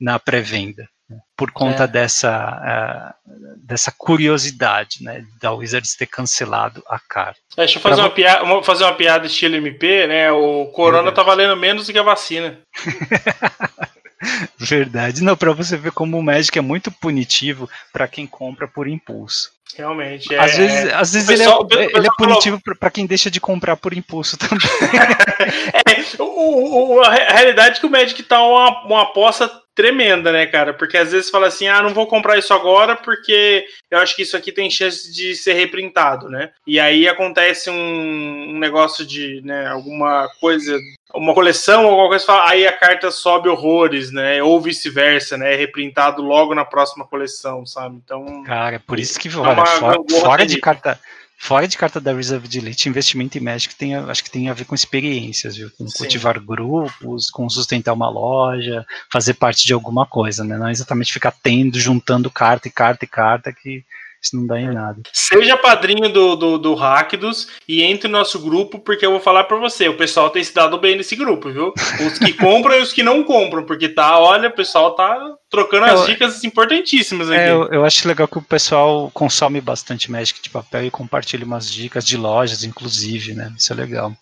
na pré-venda né, por conta é. dessa, uh, dessa curiosidade, né, da Wizards ter cancelado a carta. É, deixa eu fazer, pra... uma piada, fazer uma piada estilo MP, né, o Corona está valendo menos do que a vacina. Verdade. Não, para você ver como o Magic é muito punitivo para quem compra por impulso. Realmente. Às é... vezes, às vezes pessoal, ele, é, ele é punitivo falou... para quem deixa de comprar por impulso também. é, o, o, a realidade é que o Magic tá uma, uma aposta tremenda, né, cara? Porque às vezes fala assim, ah, não vou comprar isso agora porque eu acho que isso aqui tem chance de ser reprintado, né? E aí acontece um, um negócio de, né, alguma coisa, uma coleção ou alguma coisa, fala, aí a carta sobe horrores, né? Ou vice-versa, né? É reprintado logo na próxima coleção, sabe? Então. Cara, por isso que, é olha, fora, fora de carta Fora de carta da Reserve de Elite, investimento em Magic tem, acho que tem a ver com experiências, viu? Com Sim. cultivar grupos, com sustentar uma loja, fazer parte de alguma coisa, né? Não é exatamente ficar tendo, juntando carta e carta e carta que, Isso não dá em nada. Seja padrinho do, do, do Hackdos e entre no nosso grupo, porque eu vou falar para você, o pessoal tem se dado bem nesse grupo, viu? Os que compram e os que não compram, porque tá, olha, o pessoal tá trocando as dicas importantíssimas aqui. É, eu, eu, acho legal que o pessoal consome bastante Magic de papel e compartilha umas dicas de lojas, inclusive, né? Isso é legal.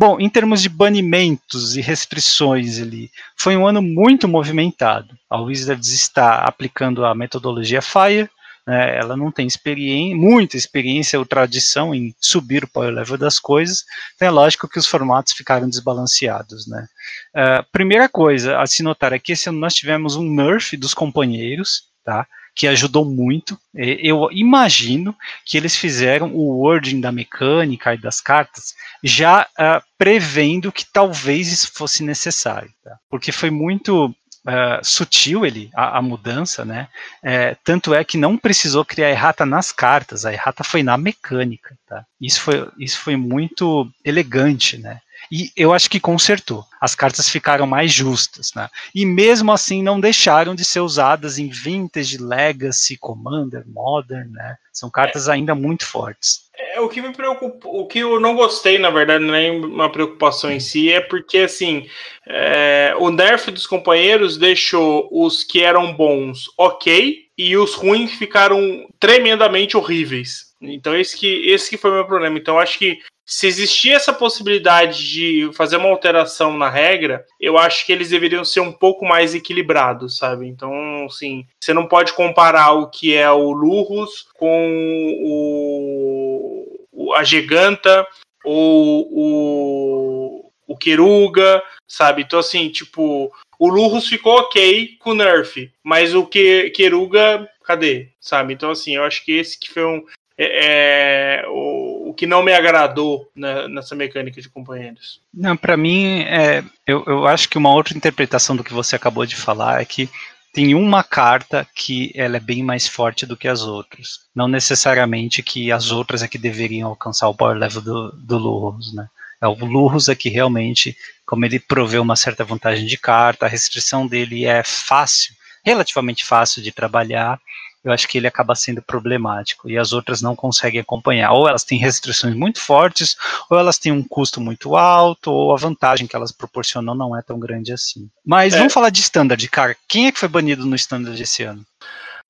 Bom, em termos de banimentos e restrições ali, foi um ano muito movimentado. A Wizards está aplicando a metodologia FIRE, né, ela não tem experiência, muita experiência ou tradição em subir o power level das coisas, então é lógico que os formatos ficaram desbalanceados. Né. Uh, primeira coisa a se notar é que esse ano nós tivemos um nerf dos companheiros, tá? que ajudou muito. Eu imagino que eles fizeram o wording da mecânica e das cartas já uh, prevendo que talvez isso fosse necessário, tá? porque foi muito Uh, sutil ele a, a mudança, né? É, tanto é que não precisou criar errata nas cartas, a errata foi na mecânica, tá? Isso foi, isso foi muito elegante, né? E eu acho que consertou. As cartas ficaram mais justas, né? E mesmo assim não deixaram de ser usadas em Vintage, Legacy, Commander, Modern, né? São cartas é. ainda muito fortes. É, o que me preocupa, o que eu não gostei, na verdade, nem uma preocupação em si, é porque assim é, o nerf dos companheiros deixou os que eram bons ok e os ruins ficaram tremendamente horríveis. Então esse que esse que foi o meu problema. Então acho que se existia essa possibilidade de fazer uma alteração na regra, eu acho que eles deveriam ser um pouco mais equilibrados, sabe? Então, assim, você não pode comparar o que é o Lurrus com o, a Giganta ou o, o Keruga, sabe? Então, assim, tipo, o Lurrus ficou ok com o Nerf, mas o que Keruga, cadê? Sabe? Então, assim, eu acho que esse que foi um. É, é, o, o, que não me agradou né, nessa mecânica de companheiros. Não, para mim, é, eu, eu acho que uma outra interpretação do que você acabou de falar é que tem uma carta que ela é bem mais forte do que as outras. Não necessariamente que as outras é que deveriam alcançar o power level do, do Lurrus, né? É o Lurrus é que realmente, como ele proveu uma certa vantagem de carta, a restrição dele é fácil, relativamente fácil de trabalhar, eu acho que ele acaba sendo problemático e as outras não conseguem acompanhar. Ou elas têm restrições muito fortes, ou elas têm um custo muito alto, ou a vantagem que elas proporcionam não é tão grande assim. Mas é. vamos falar de standard, cara. Quem é que foi banido no standard esse ano?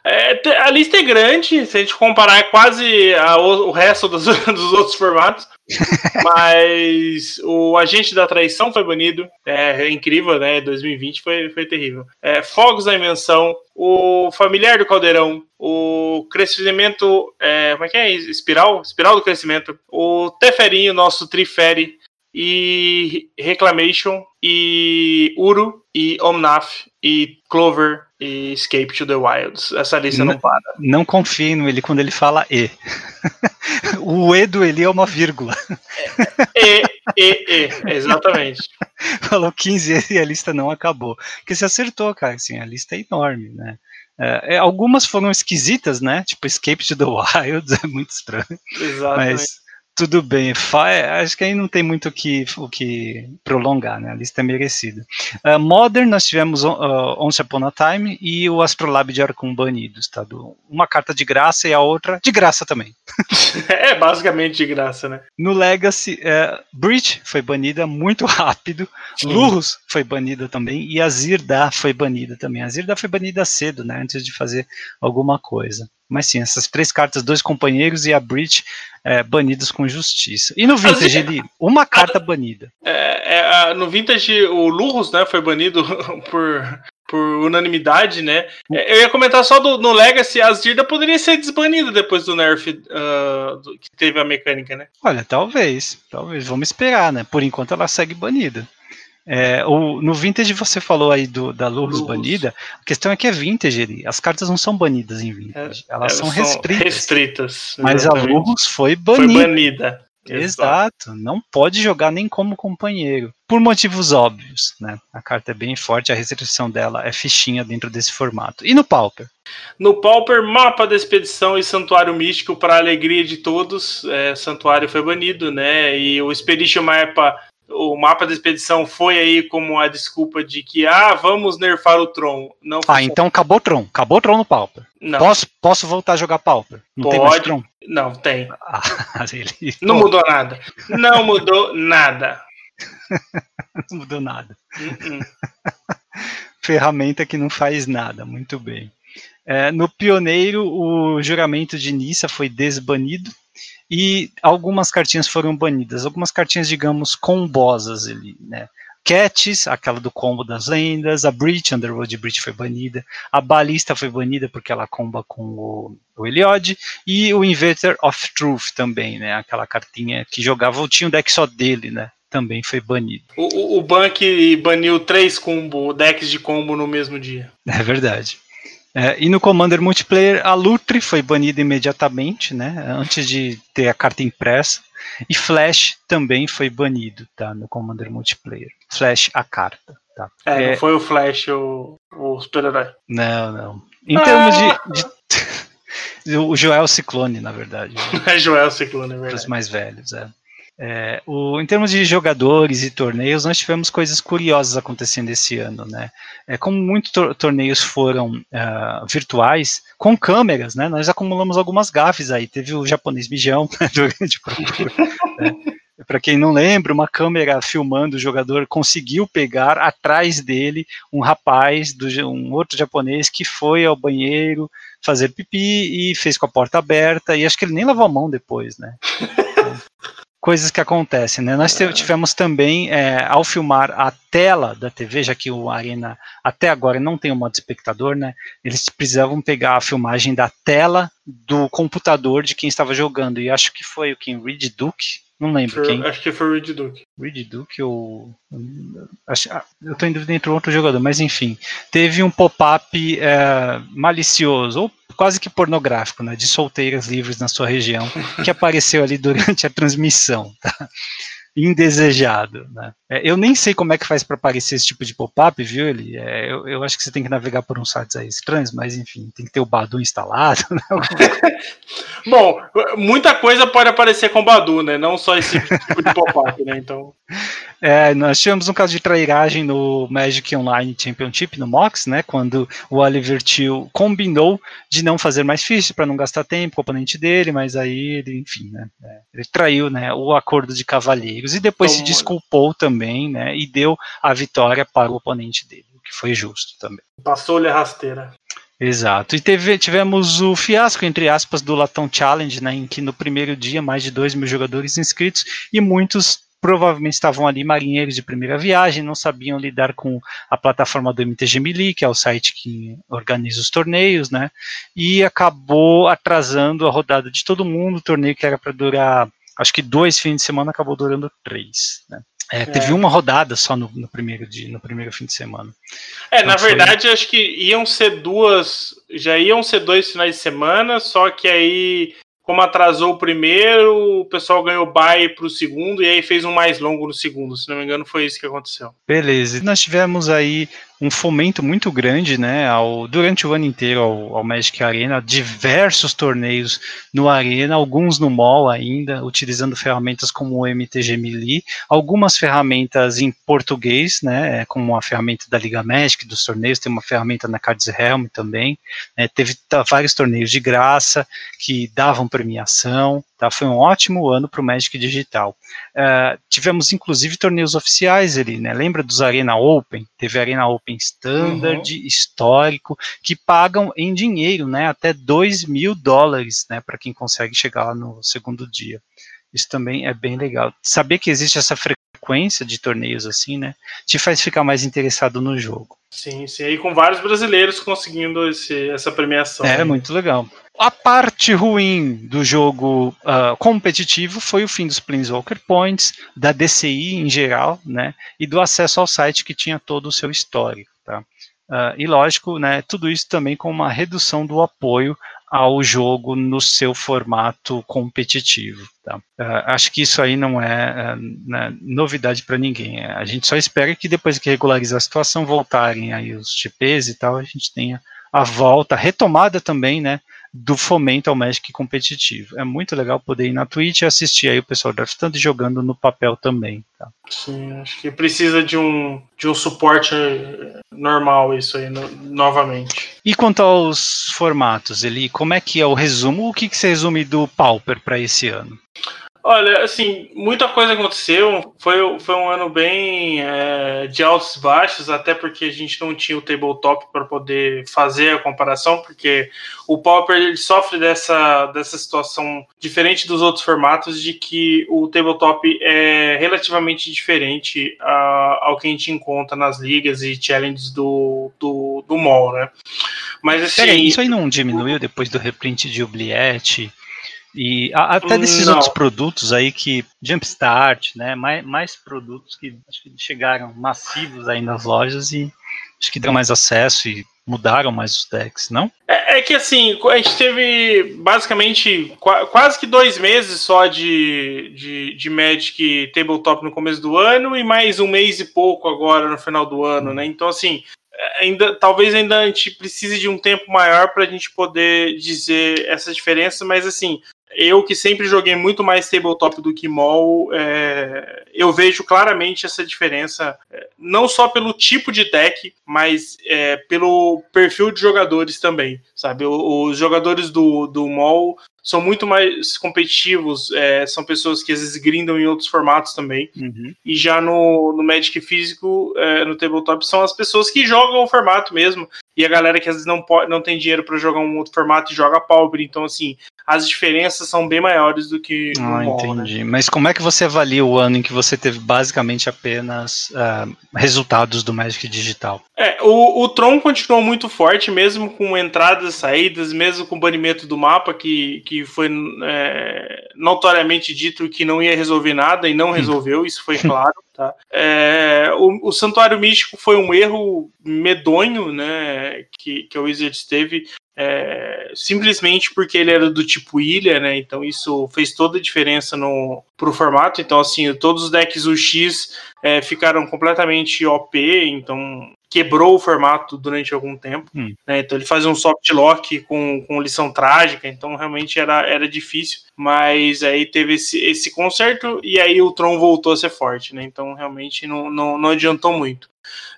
É, a lista é grande, se a gente comparar é quase a, o resto dos, dos outros formatos. Mas o Agente da Traição foi banido. É, é incrível, né? 2020 foi, foi terrível. É, Fogos da Invenção, o Familiar do Caldeirão, o Crescimento. É, como é que é? Espiral? Espiral do Crescimento. O Teferinho, nosso Trifere. E Reclamation. E Uro. E Omnaf. E Clover e Escape to the Wilds. Essa lista não, não para. Não confie nele quando ele fala E. o E do Eli é uma vírgula. E, E, E, exatamente. Falou 15 e a lista não acabou. Porque você acertou, cara, assim, a lista é enorme, né? É, é algumas foram esquisitas, né? Tipo Escape to the Wilds, é muito estranho. Exatamente. Mas tudo bem, acho que aí não tem muito o que, o que prolongar, né? A lista é merecida. Uh, Modern, nós tivemos uh, Once Upon a Time e o Astrolabe de Arcum banidos, tá? Do, uma carta de graça e a outra de graça também. é basicamente de graça, né? No Legacy, uh, Breach foi banida muito rápido, Sim. Lurus foi banida também e a Zirda foi banida também. A Zirda foi banida cedo, né? Antes de fazer alguma coisa. Mas sim, essas três cartas, dois companheiros e a Breach é, banidos com justiça. E no Vintage, ele, uma carta banida. É, é, no Vintage, o Lurus, né, foi banido por, por unanimidade, né? É, eu ia comentar só do, no Legacy, a Zirda poderia ser desbanida depois do nerf uh, do, que teve a mecânica, né? Olha, talvez, talvez, vamos esperar, né? Por enquanto ela segue banida. É, o, no Vintage você falou aí do, da Lurus banida, a questão é que é Vintage, as cartas não são banidas em Vintage, é, elas, são, são restritas. restritas mas a Lurus foi banida. Foi banida. Exato, não pode jogar nem como companheiro, por motivos óbvios, né? A carta é bem forte, a restrição dela é fichinha dentro desse formato. E no Pauper? No Pauper, mapa da expedição e santuário místico para alegria de todos, é, santuário foi banido, né? E o Expedition Mapa o mapa da expedição foi aí como a desculpa de que, ah, vamos nerfar o Tron. Não ah, então acabou o Tron. Acabou o Tron no Pauper. Não. Posso, posso voltar a jogar Pauper? Não Pode. tem mais Tron? Não, tem. Ah, ele... Não mudou nada. Não mudou nada. não mudou nada. Uh -uh. Ferramenta que não faz nada. Muito bem. É, no Pioneiro, o juramento de Nissa foi desbanido e algumas cartinhas foram banidas. Algumas cartinhas, digamos, combosas ali, né? Cats, aquela do combo das lendas, a Breach, Underworld Breach foi banida, a Balista foi banida porque ela comba com o, o Eliod, e o Inverter of Truth também, né, aquela cartinha que jogava, tinha um deck só dele, né, também foi banido. O, o, o Bank baniu três combo, decks de combo no mesmo dia. É verdade. É, e no Commander Multiplayer, a Lutri foi banida imediatamente, né, antes de ter a carta impressa. E Flash também foi banido, tá, no Commander Multiplayer. Flash, a carta, tá. É, é não foi o Flash o, o super-herói. Não, não. Em ah! termos de, de... o Joel Ciclone, na verdade. É Joel Ciclone, é verdade. Os mais velhos, é. É, o, em termos de jogadores e torneios, nós tivemos coisas curiosas acontecendo esse ano, né? É, como muitos tor torneios foram uh, virtuais, com câmeras, né? Nós acumulamos algumas gafes aí. Teve o japonês mijão né, durante o né? Para quem não lembra, uma câmera filmando o jogador conseguiu pegar atrás dele um rapaz, do, um outro japonês que foi ao banheiro fazer pipi e fez com a porta aberta e acho que ele nem lavou a mão depois, né? coisas que acontecem, né? Nós é. tivemos também, é, ao filmar a tela da TV, já que o Arena até agora não tem o modo espectador, né? Eles precisavam pegar a filmagem da tela do computador de quem estava jogando, e acho que foi o Kim Reed Duke, não lembro quem. Acho que foi o Reed Duke. Reed Duke ou. Acho, ah, eu estou em dúvida entre outro jogador, mas enfim. Teve um pop-up é, malicioso, ou quase que pornográfico, né? De solteiras livres na sua região, que apareceu ali durante a transmissão. Tá? indesejado. Né? É, eu nem sei como é que faz para aparecer esse tipo de pop-up, viu? Ele, é, eu, eu, acho que você tem que navegar por uns sites aí estranhos, mas enfim, tem que ter o Badu instalado. Né? Bom, muita coisa pode aparecer com o Badu, né? Não só esse tipo de pop-up, né? Então. É, nós tivemos um caso de trairagem no Magic Online Championship, no MOX, né? Quando o Oliver Till combinou de não fazer mais fichas para não gastar tempo com o oponente dele, mas aí ele, enfim, né? É, ele traiu né, o acordo de cavalheiros e depois se desculpou também, né? E deu a vitória para o oponente dele, o que foi justo também. Passou-lhe a rasteira. Exato. E teve, tivemos o fiasco, entre aspas, do Latão Challenge, né, em que no primeiro dia mais de 2 mil jogadores inscritos e muitos provavelmente estavam ali marinheiros de primeira viagem, não sabiam lidar com a plataforma do MTG Melee, que é o site que organiza os torneios, né? E acabou atrasando a rodada de todo mundo. O torneio que era para durar, acho que dois fins de semana, acabou durando três, né? É, teve é. uma rodada só no, no, primeiro dia, no primeiro fim de semana. É, então na foi... verdade, acho que iam ser duas, já iam ser dois finais de semana, só que aí como atrasou o primeiro, o pessoal ganhou bye para o segundo e aí fez um mais longo no segundo. Se não me engano, foi isso que aconteceu. Beleza. Nós tivemos aí um fomento muito grande, né, ao, durante o ano inteiro ao, ao, Magic Arena, diversos torneios no Arena, alguns no mall ainda, utilizando ferramentas como o MTG Melee, algumas ferramentas em português, né, como a ferramenta da Liga Magic, dos torneios, tem uma ferramenta na Cards Helm também, né, teve vários torneios de graça que davam premiação, Tá? Foi um ótimo ano para o Magic Digital. Uh, tivemos inclusive torneios oficiais ali, né? Lembra dos Arena Open? Teve Arena Open Standard, uhum. histórico, que pagam em dinheiro, né? Até 2 mil dólares, né? Para quem consegue chegar lá no segundo dia. Isso também é bem legal. Saber que existe essa frequência de torneios assim, né? Te faz ficar mais interessado no jogo. Sim, sim. E com vários brasileiros conseguindo esse, essa premiação. É, né? muito legal. A parte ruim do jogo uh, competitivo foi o fim dos Planeswalker Points, da DCI em geral, né, e do acesso ao site que tinha todo o seu histórico. Tá? Uh, e lógico, né, tudo isso também com uma redução do apoio ao jogo no seu formato competitivo. Tá? Uh, acho que isso aí não é, né, novidade para ninguém. A gente só espera que depois que regularizar a situação, voltarem aí os GPs e tal, a gente tenha a volta, a retomada também, né, do fomento ao Magic competitivo. É muito legal poder ir na Twitch e assistir aí o pessoal draftando e jogando no papel também. Tá? Sim, acho que precisa de um, de um suporte normal isso aí, no, novamente. E quanto aos formatos, Eli, como é que é o resumo? O que, que você resume do Pauper para esse ano? Olha, assim, muita coisa aconteceu. Foi, foi um ano bem é, de altos e baixos, até porque a gente não tinha o tabletop para poder fazer a comparação, porque o Pauper ele sofre dessa, dessa situação diferente dos outros formatos, de que o tabletop é relativamente diferente a, ao que a gente encontra nas ligas e challenges do, do, do mall, né? Mas assim. Isso aí não diminuiu depois do reprint de Oubliette? E a, até desses Não. outros produtos aí que Jumpstart, né? Mais, mais produtos que acho que chegaram massivos aí nas lojas e acho que deu mais acesso e mudaram mais os decks, não? É, é que assim, a gente teve basicamente qu quase que dois meses só de, de, de Magic Tabletop no começo do ano e mais um mês e pouco agora no final do ano, né? Então, assim, ainda talvez ainda a gente precise de um tempo maior para a gente poder dizer essa diferença, mas assim, eu que sempre joguei muito mais tabletop do que mall, é, eu vejo claramente essa diferença, é, não só pelo tipo de deck, mas é, pelo perfil de jogadores também, sabe? Os jogadores do, do mall são muito mais competitivos, é, são pessoas que às vezes grindam em outros formatos também. Uhum. E já no, no Magic físico, é, no tabletop, são as pessoas que jogam o formato mesmo. E a galera que às vezes não, pode, não tem dinheiro para jogar um outro formato e joga pobre. Então, assim, as diferenças são bem maiores do que no ah, mall, né? entendi. Né? Mas como é que você avalia o ano em que você teve basicamente apenas uh, resultados do Magic Digital? É, o, o Tron continuou muito forte, mesmo com entradas e saídas, mesmo com o banimento do mapa, que, que foi é, notoriamente dito que não ia resolver nada e não resolveu, isso foi claro. Tá? É, o, o, Santuário Místico foi um erro medonho né, que, que a Wizards teve é, simplesmente porque ele era do tipo ilha, né? Então isso fez toda a diferença no pro formato. Então assim, todos os decks UX é, ficaram completamente OP, então quebrou o formato durante algum tempo. Hum. Né? Então ele faz um soft lock com, com lição trágica, então realmente era, era difícil. Mas aí teve esse, esse conserto e aí o Tron voltou a ser forte, né? Então realmente não, não, não adiantou muito.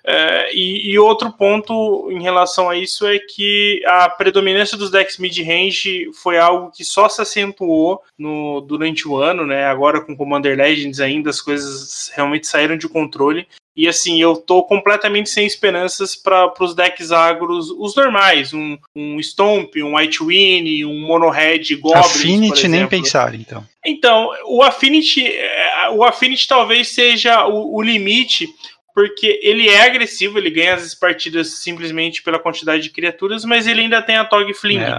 É, e, e, outro ponto em relação a isso é que a predominância dos decks mid-range foi algo que só se acentuou no, durante o ano, né? Agora com Commander Legends ainda as coisas realmente saíram de controle. E assim, eu tô completamente sem esperanças para os decks agros, os normais, um, um Stomp, um White Winnie, um Mono Red Goblins. Affinity nem pensar, então. Então, o Affinity, é, o Affinity talvez seja o, o limite porque ele é agressivo, ele ganha as partidas simplesmente pela quantidade de criaturas, mas ele ainda tem a Tog Fling, é,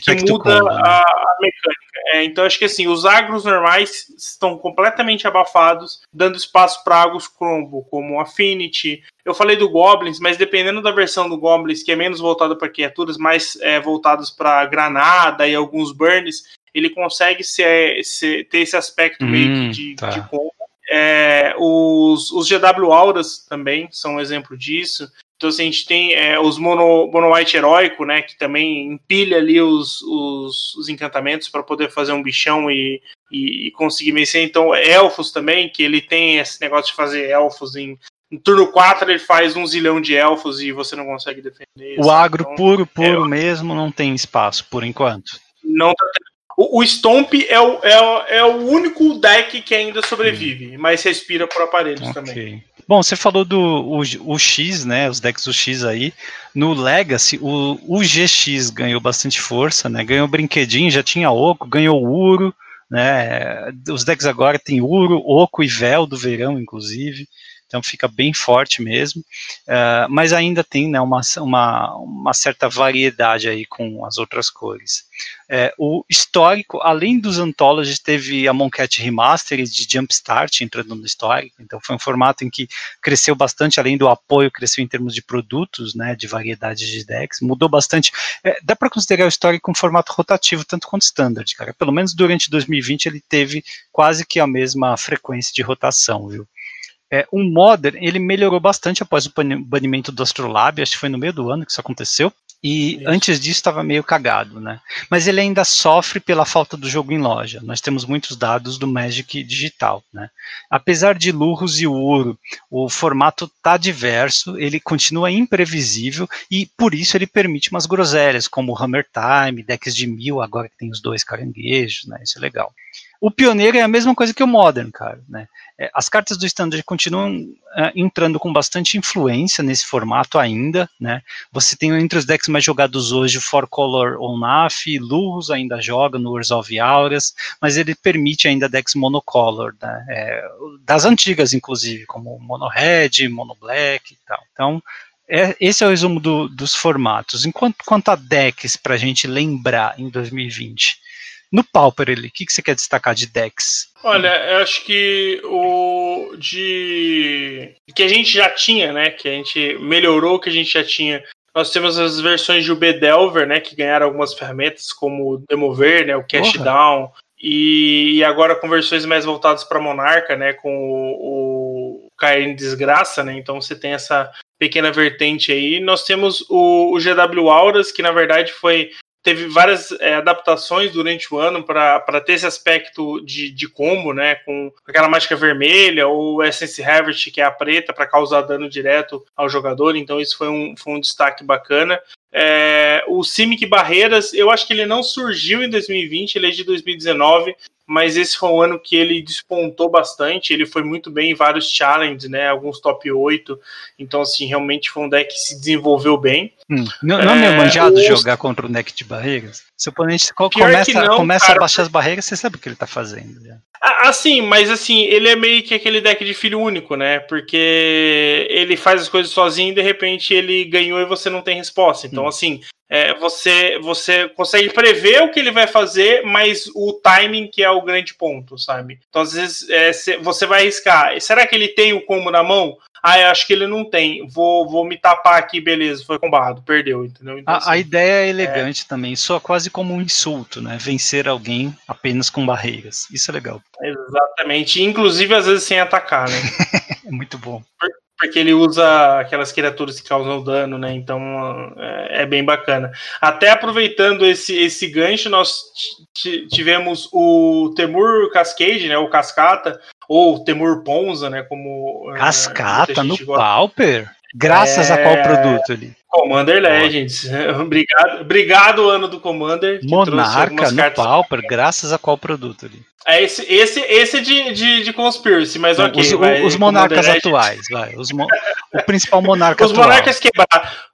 que muda né? a, mecânica. É, então acho que assim, os agros normais estão completamente abafados, dando espaço para agros combo, como Affinity. Eu falei do Goblins, mas dependendo da versão do Goblins, que é menos voltado para criaturas, mais é, voltados para granada e alguns burns, ele consegue ser, ser, ter esse aspecto hum, meio de, tá. de combo. É, os, os GW Auras também são um exemplo disso. Então, assim, a gente tem é, os Mono, Mono White Heróico, né? Que também empilha ali os, os, os encantamentos para poder fazer um bichão e, e, conseguir vencer. Então, Elfos também, que ele tem esse negócio de fazer Elfos em. Em turno 4 ele faz um zilhão de elfos e você não consegue defender. O agro então, puro, puro é, mesmo, não tem espaço, por enquanto. Não tá o, o Stomp é o, é, é, o único deck que ainda sobrevive, hum. mas respira por aparelhos okay. também. Bom, você falou do o, o, X, né? Os decks do X aí. No Legacy, o, o GX ganhou bastante força, né? Ganhou brinquedinho, já tinha Oco, ganhou Uro, né? Os decks agora tem Uro, Oco e Véu do verão, inclusive então fica bem forte mesmo, uh, mas ainda tem né, uma, uma, uma, certa variedade aí com as outras cores. É, o histórico, além dos Anthologies, teve a Moncat Remastered de Jumpstart entrando no histórico, então foi um formato em que cresceu bastante, além do apoio, cresceu em termos de produtos, né, de variedade de decks, mudou bastante. É, dá para considerar o histórico um formato rotativo, tanto quanto standard, cara. Pelo menos durante 2020 ele teve quase que a mesma frequência de rotação, viu? É, o Modern, ele melhorou bastante após o banimento do Astrolabe, acho que foi no meio do ano que isso aconteceu. E Isso. antes disso estava meio cagado, né? Mas ele ainda sofre pela falta do jogo em loja. Nós temos muitos dados do Magic digital, né? Apesar de Lurros e Ouro, o formato tá diverso, ele continua imprevisível e por isso ele permite umas groselhas, como Hammer Time, decks de mil, agora que tem os dois caranguejos, né? Isso é legal. O pioneiro é a mesma coisa que o Modern, cara, né? É, as cartas do Standard continuam é, entrando com bastante influência nesse formato ainda, né? Você tem entre os decks mais jogados hoje o Four Color Onaf, Lurus ainda joga no Resolve Auras, mas ele permite ainda decks monocolor, né? É, das antigas, inclusive, como Mono Red, Mono Black e tal. Então, é, esse é o resumo do, dos formatos. Enquanto quanto a decks para a gente lembrar em 2020, no Pauper, ele, o que, que você quer destacar de decks? Olha, eu acho que o de que a gente já tinha, né? Que a gente melhorou o que a gente já tinha. Nós temos as versões de UB Delver, né? Que ganharam algumas ferramentas, como o Demover, né? O Cash Porra. Down. E, e, agora com versões mais voltadas para Monarca, né? Com o, o Cair em Desgraça, né? Então você tem essa pequena vertente aí. Nós temos o, o GW Auras, que na verdade foi teve várias é, adaptações durante o ano para ter esse aspecto de, de combo, né? Com aquela mágica vermelha ou Essence Harvest, que é a preta, para causar dano direto ao jogador. Então, isso foi um, foi um destaque bacana. É, o Simic Barreiras, eu acho que ele não surgiu em 2020, ele é de 2019, mas esse foi um ano que ele despontou bastante, ele foi muito bem em vários challenges, né, alguns top 8, então assim, realmente foi um deck que se desenvolveu bem. Hum, não, não é meio manjado jogar contra o deck de barreiras? Se o oponente começa, não, começa cara, a baixar as barreiras, você sabe o que ele tá fazendo. Já. Assim, mas assim, ele é meio que aquele deck de filho único, né? Porque ele faz as coisas sozinho e de repente ele ganhou e você não tem resposta. Então, hum. assim, é, você, você consegue prever o que ele vai fazer, mas o timing que é o grande ponto, sabe? Então, às vezes, é, você vai arriscar. Será que ele tem o combo na mão? Ah, eu acho que ele não tem. Vou, vou me tapar aqui, beleza, foi combado, perdeu, entendeu? Então, a, assim, a, ideia é elegante é... também, soa quase como um insulto, né? Vencer alguém apenas com barreiras. Isso é legal. Exatamente. Inclusive, às vezes, sem atacar, né? é muito bom. Porque ele usa aquelas criaturas que causam dano, né? Então é, é bem bacana. Até aproveitando esse, esse gancho, nós tivemos o Temur Cascade, né? O Cascata, ou Temur Ponza, né? Como é, Cascata no Pauper? Graças é... a qual produto ali? Commander Legends. obrigado, obrigado, ano do Commander. Monarca no cartas... Pauper, graças a qual produto ali? É esse, esse, esse de, de, de Conspiracy, mas Não, ok. Os, vai, os monarcas atuais, vai. Os o principal monarca os atual. Monarcas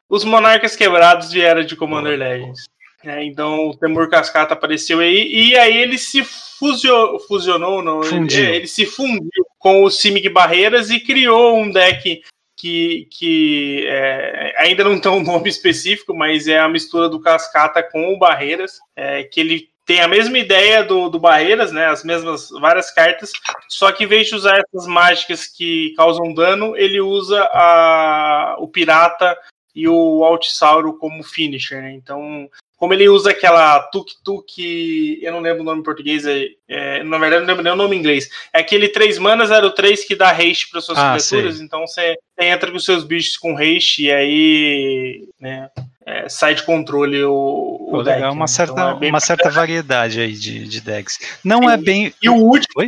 os monarcas quebrados vieram de Commander Legends. É, então o Temur Cascata apareceu aí e aí ele se fusionou, fusionou não, ele, ele, se fundiu com o Simic Barreiras e criou um deck que, que é, ainda não tem um nome específico, mas é a mistura do Cascata com o Barreiras, é, que ele tem a mesma ideia do, do Barreiras, né? As mesmas várias cartas, só que em vez de usar essas mágicas que causam dano, ele usa a, o Pirata e o Altsauro como finisher, né? Então como ele usa aquela tuk-tuk, eu não lembro o nome em português, é, é, na verdade não lembro nem o nome em inglês. É aquele 3 mana 03 que dá haste para suas ah, criaturas, sei. então você, entra com seus bichos com haste e aí né, é, sai de controle o, Pô, deck. Legal, uma, né? certa, então é uma certa variedade aí de, de decks. Não e, é bem. E o último.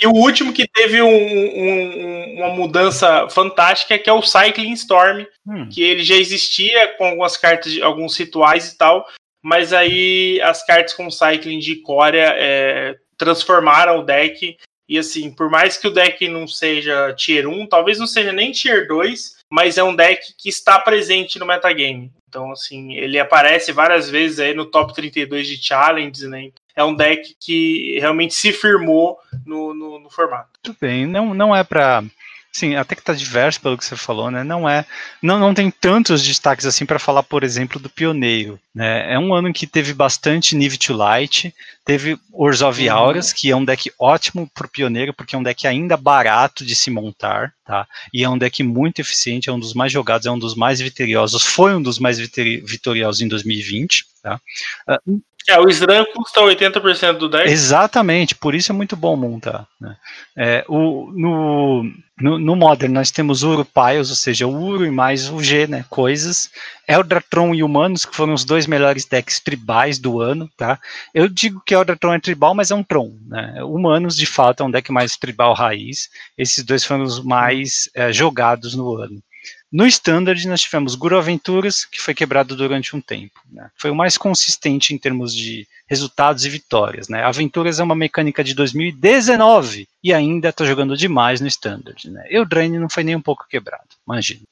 E o último que teve um, um, uma mudança fantástica, que é o Cycling Storm, hum. que ele já existia com algumas cartas, alguns rituais e tal, mas aí as cartas com Cycling de Corea é, transformaram o deck. E assim, por mais que o deck não seja Tier 1, talvez não seja nem Tier 2, mas é um deck que está presente no metagame. Então, assim, ele aparece várias vezes aí no top 32 de Challenge, né? É um deck que realmente se firmou no, no, no formato. Tudo bem, não, não é para Sim, até que está diverso pelo que você falou, né? Não é, não, não tem tantos destaques assim para falar, por exemplo, do Pioneiro. Né? É um ano em que teve bastante Nive to Light, teve Orzhov uhum. Auras, que é um deck ótimo para o Pioneiro, porque é um deck ainda barato de se montar, tá? E é um deck muito eficiente, é um dos mais jogados, é um dos mais vitoriosos, foi um dos mais vitoriosos em 2020. Tá? Uh, é, o SRAM custa 80% do deck. Exatamente, por isso é muito bom montar. Né? É, o, no, no, no, Modern nós temos Uro Piles, ou seja, o Uro e mais o G, né, coisas. Eldratron e Humanos, que foram os dois melhores decks tribais do ano, tá? Eu digo que Eldratron é tribal, mas é um Tron, né? Humanos, de fato, é um deck mais tribal raiz. Esses dois foram os mais é, jogados no ano. No Standard, nós tivemos Guru Aventuras, que foi quebrado durante um tempo. Né? Foi o mais consistente em termos de resultados e vitórias. Né? Aventuras é uma mecânica de 2019 e ainda está jogando demais no Standard. Né? Eldraine não foi nem um pouco quebrado, imagina.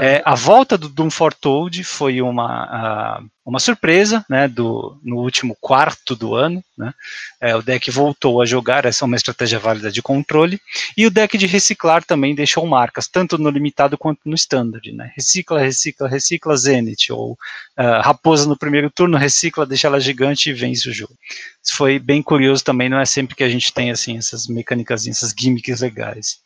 É, a volta do Doom Foretold foi uma, uh, uma surpresa né, do, no último quarto do ano. Né? É, o deck voltou a jogar, essa é uma estratégia válida de controle. E o deck de reciclar também deixou marcas, tanto no limitado quanto no standard. Né? Recicla, recicla, recicla Zenith, ou uh, Raposa no primeiro turno, recicla, deixa ela gigante e vence o jogo. Isso foi bem curioso também, não é sempre que a gente tem assim, essas mecânicas, essas gimmicks legais.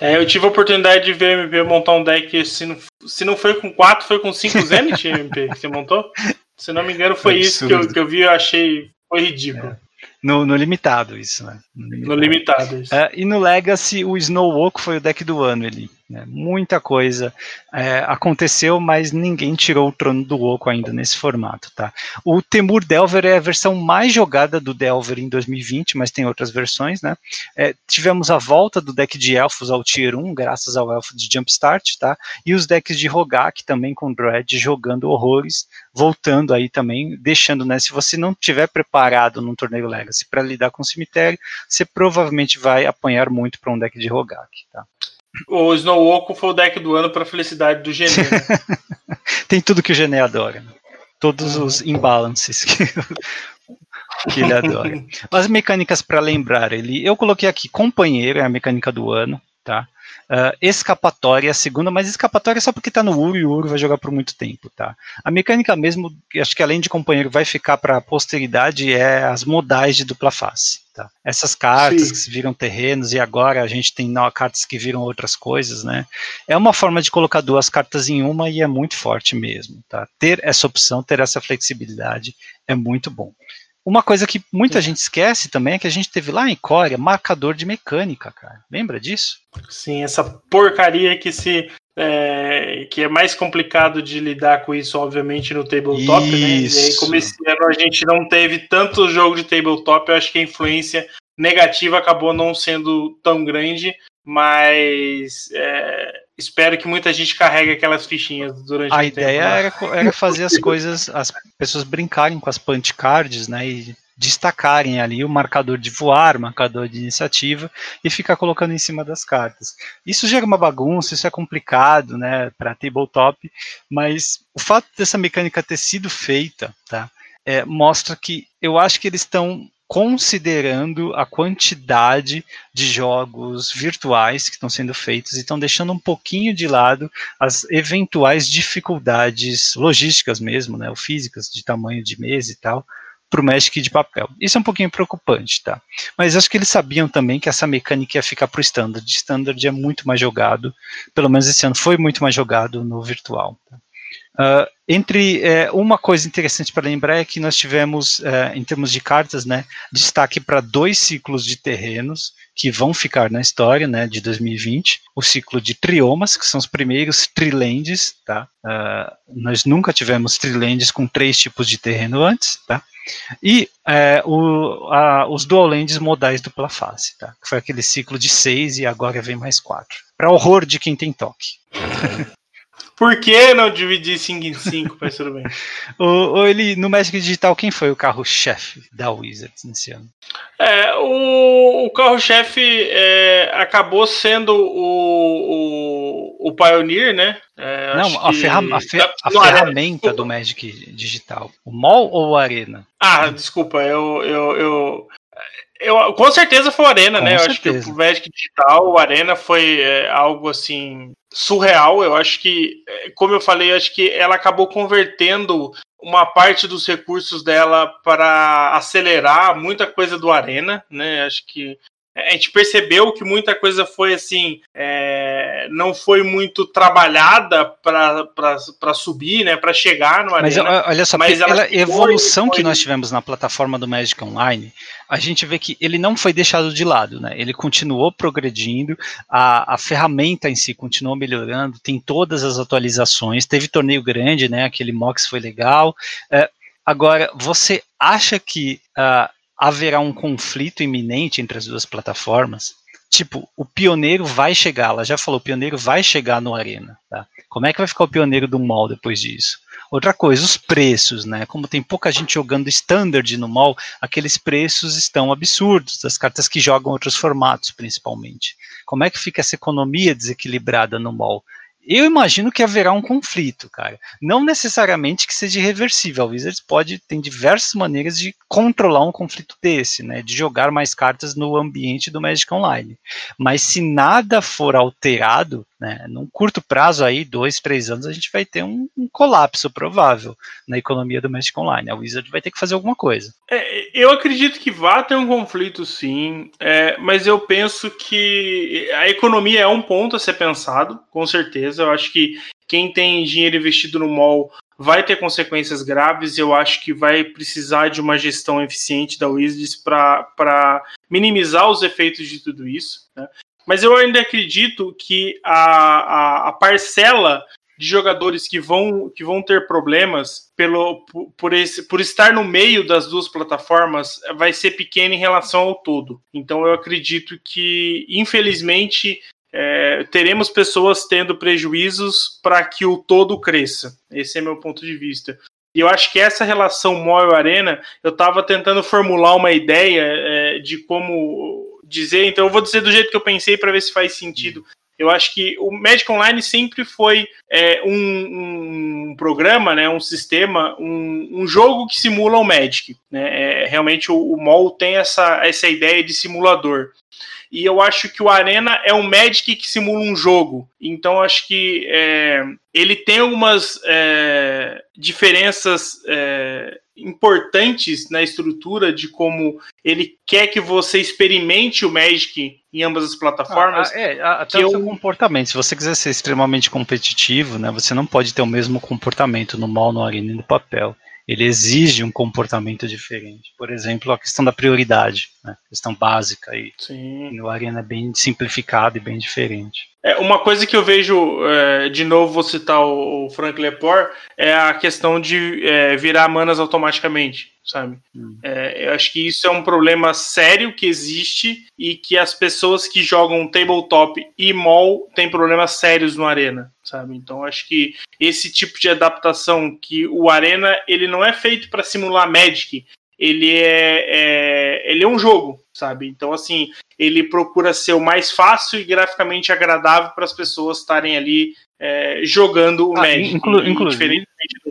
É, eu tive a oportunidade de ver MP montar um deck, se não, se não foi com 4, foi com 5 Zenith, MP, que você montou? Se não me engano, foi isso que eu, que eu vi e achei foi ridículo. É. No, no, limitado, isso, né? No limitado, no limitado isso. É, e no Legacy, o Snow Oak foi o deck do ano ali. Né? Muita coisa é, aconteceu, mas ninguém tirou o trono do oco ainda nesse formato. Tá? O Temur Delver é a versão mais jogada do Delver em 2020, mas tem outras versões. Né? É, tivemos a volta do deck de elfos ao Tier 1, graças ao elfo de Jumpstart, tá? e os decks de Rogak também com Dread jogando horrores, voltando aí também, deixando, né, se você não tiver preparado num torneio Legacy para lidar com o cemitério, você provavelmente vai apanhar muito para um deck de Rogak. Tá? O Snow Oco foi o deck do ano para felicidade do Gené. Né? Tem tudo que o Gené adora. Todos uhum. os imbalances que, que ele adora. As mecânicas para lembrar, ele, eu coloquei aqui companheiro é a mecânica do ano, tá? Uh, escapatória é a segunda, mas escapatória é só porque está no Uro e o Uro vai jogar por muito tempo, tá? A mecânica mesmo, acho que além de companheiro vai ficar para a posteridade, é as modais de dupla face. Tá? Essas cartas Sim. que se viram terrenos e agora a gente tem não, cartas que viram outras coisas, né? É uma forma de colocar duas cartas em uma e é muito forte mesmo, tá? Ter essa opção, ter essa flexibilidade é muito bom. Uma coisa que muita gente esquece também é que a gente teve lá em Coreia marcador de mecânica, cara. Lembra disso? Sim, essa porcaria que se é, que é mais complicado de lidar com isso, obviamente, no tabletop, isso. né? E aí, como esse ano a gente não teve tanto jogo de tabletop, eu acho que a influência negativa acabou não sendo tão grande, mas é, espero que muita gente carregue aquelas fichinhas durante a o ideia era, era fazer as coisas, as pessoas brincarem com as punch cards, né, e destacarem ali o marcador de voar, marcador de iniciativa e ficar colocando em cima das cartas. Isso gera uma bagunça, isso é complicado, né, para tabletop, mas o fato dessa mecânica ter sido feita, tá, é, mostra que eu acho que eles estão considerando a quantidade de jogos virtuais que estão sendo feitos e estão deixando um pouquinho de lado as eventuais dificuldades logísticas mesmo, né, ou físicas de tamanho de mesa e tal, para o Magic de papel. Isso é um pouquinho preocupante, tá? Mas acho que eles sabiam também que essa mecânica ia ficar para o Standard. Standard é muito mais jogado, pelo menos esse ano foi muito mais jogado no virtual. Tá? Uh, entre é, uma coisa interessante para lembrar é que nós tivemos, é, em termos de cartas, né, destaque para dois ciclos de terrenos que vão ficar na história, né, de 2020. O ciclo de triomas, que são os primeiros trilands, tá? Uh, nós nunca tivemos trilands com três tipos de terreno antes, tá? E é, o, a, os dual lands modais dupla face, tá? Foi aquele ciclo de seis e agora vem mais quatro. Para horror de quem tem toque. Por que não dividir 5 em 5? Mas tudo bem. o, ele, no Magic Digital, quem foi o carro-chefe da Wizards nesse ano? É, o, o carro-chefe é, acabou sendo o, o, o Pioneer, né? É, não, a, ferra a, fer a ferramenta do Magic Digital. O Mall ou o Arena? Ah, desculpa, eu, eu, eu, eu, com certeza foi o Arena, com né? Certeza. Eu acho que o Magic Digital, o Arena foi é, algo assim surreal. Eu acho que, é, como eu falei, eu acho que ela acabou convertendo uma parte dos recursos dela para acelerar muita coisa do Arena, né? Acho que a gente percebeu que muita coisa foi assim, é, não foi muito trabalhada para subir, né, para chegar no Mas arena, olha só, mas pela evolução foi... que nós tivemos na plataforma do Magic Online, a gente vê que ele não foi deixado de lado, né? Ele continuou progredindo, a, a ferramenta em si continuou melhorando, tem todas as atualizações, teve torneio grande, né? Aquele Mox foi legal. É, agora, você acha que uh, haverá um conflito iminente entre as duas plataformas? Tipo, o pioneiro vai chegar, ela já falou, o pioneiro vai chegar no Arena, tá? Como é que vai ficar o pioneiro do mall depois disso? Outra coisa, os preços, né? Como tem pouca gente jogando standard no mall, aqueles preços estão absurdos, das cartas que jogam outros formatos, principalmente. Como é que fica essa economia desequilibrada no mall? Eu imagino que haverá um conflito, cara. Não necessariamente que seja irreversível. A Wizards pode tem diversas maneiras de controlar um conflito desse, né? De jogar mais cartas no ambiente do Magic Online. Mas se nada for alterado, né, num curto prazo aí, dois, três anos, a gente vai ter um, um colapso provável na economia do Magic Online. A Wizard vai ter que fazer alguma coisa. É, eu acredito que vai ter um conflito, sim, é, mas eu penso que a economia é um ponto a ser pensado, com certeza. Eu acho que quem tem dinheiro investido no mall vai ter consequências graves. Eu acho que vai precisar de uma gestão eficiente da Wizards para minimizar os efeitos de tudo isso. Né? Mas eu ainda acredito que a, a, a parcela de jogadores que vão, que vão ter problemas pelo, por, esse, por estar no meio das duas plataformas vai ser pequena em relação ao todo. Então eu acredito que, infelizmente, é, teremos pessoas tendo prejuízos para que o todo cresça. Esse é meu ponto de vista. E eu acho que essa relação Moel Arena, eu estava tentando formular uma ideia é, de como dizer, então eu vou dizer do jeito que eu pensei para ver se faz sentido. Eu acho que o Magic Online sempre foi é, um, um, programa, né, um sistema, um, um, jogo que simula o Magic. Né? É, realmente o, o MOL tem essa, essa ideia de simulador. E eu acho que o Arena é um Magic que simula um jogo. Então acho que é, ele tem algumas é, diferenças é, importantes na estrutura de como ele quer que você experimente o Magic em ambas as plataformas. Ah, é, até o eu... seu comportamento. Se você quiser ser extremamente competitivo, né, você não pode ter o mesmo comportamento no mal, no arena e no papel ele exige um comportamento diferente. Por exemplo, a questão da prioridade, né? questão básica aí. Sim. No Arena é bem simplificado e bem diferente. É, uma coisa que eu vejo, é, de novo vou citar o, Frank Lepore, é a questão de é, virar manas automaticamente sabe? Hum. É, eu acho que isso é um problema sério que existe e que as pessoas que jogam tabletop e mall têm problemas sérios no Arena, sabe? Então acho que esse tipo de adaptação que o Arena ele não é feito para simular Magic, ele é, é, ele é um jogo, sabe? Então assim ele procura ser o mais fácil e graficamente agradável para as pessoas estarem ali é, jogando o ah, Magic. Inclu inclusive,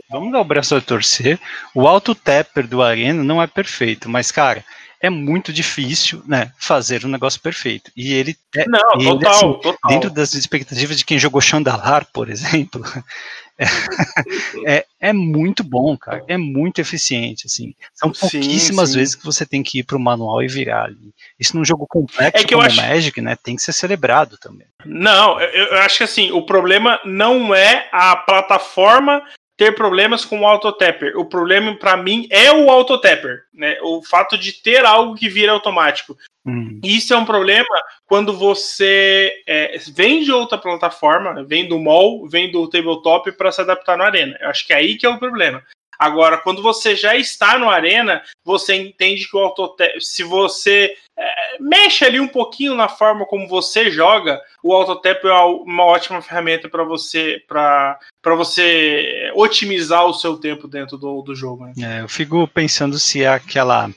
vamos dar o braço a torcer. O auto tapper do Arena não é perfeito, mas, cara, é muito difícil, né, fazer um negócio perfeito. E ele é, não, ele, total, assim, total. dentro das expectativas de quem jogou Chandalar, por exemplo, é, é, muito bom, cara. É muito eficiente, assim. São pouquíssimas sim, sim. vezes que você tem que ir para o manual e virar ali. Isso num jogo complexo é como o acho... Magic, né, tem que ser celebrado também. Não, eu, eu acho que assim, o problema não é a plataforma ter problemas com o autotapper. O problema para mim é o autotapper, né? O fato de ter algo que vira automático. Hum. Isso é um problema quando você é, vem de outra plataforma, vem do mall, vem do tabletop para se adaptar no arena. Eu acho que é aí que é o problema. Agora, quando você já está no Arena, você entende que o autotap, se você é, mexe ali um pouquinho na forma como você joga, o autotap é uma ótima ferramenta para você para você otimizar o seu tempo dentro do, do jogo. Né? É, eu fico pensando se é aquela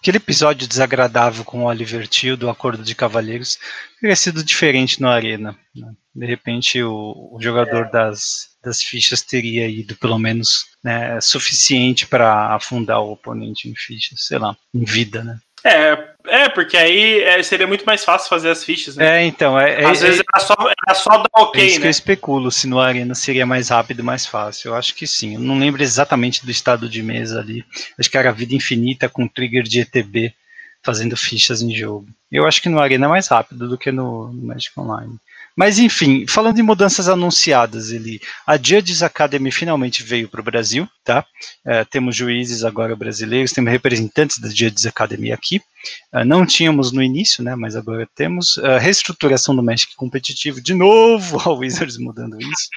aquele episódio desagradável com o Oliver Till do Acordo de Cavalheiros teria sido diferente no Arena. Né? De repente o, o jogador é. das, das fichas teria ido pelo menos né, suficiente para afundar o oponente em fichas, sei lá, em vida, né? É, é porque aí é, seria muito mais fácil fazer as fichas, né? É, então. É, Às é, vezes era só, era só dar ok, é isso né? que eu especulo, se no Arena seria mais rápido mais fácil. Eu acho que sim. Eu não lembro exatamente do estado de mesa ali. Acho que era vida infinita com trigger de ETB fazendo fichas em jogo. Eu acho que no Arena é mais rápido do que no, no Magic Online. Mas enfim, falando em mudanças anunciadas, ele, a Judges Academy finalmente veio para o Brasil, tá? É, temos juízes agora brasileiros, temos representantes da Judges Academy aqui. É, não tínhamos no início, né? Mas agora temos. A reestruturação do Magic competitivo, de novo, a Wizards mudando isso.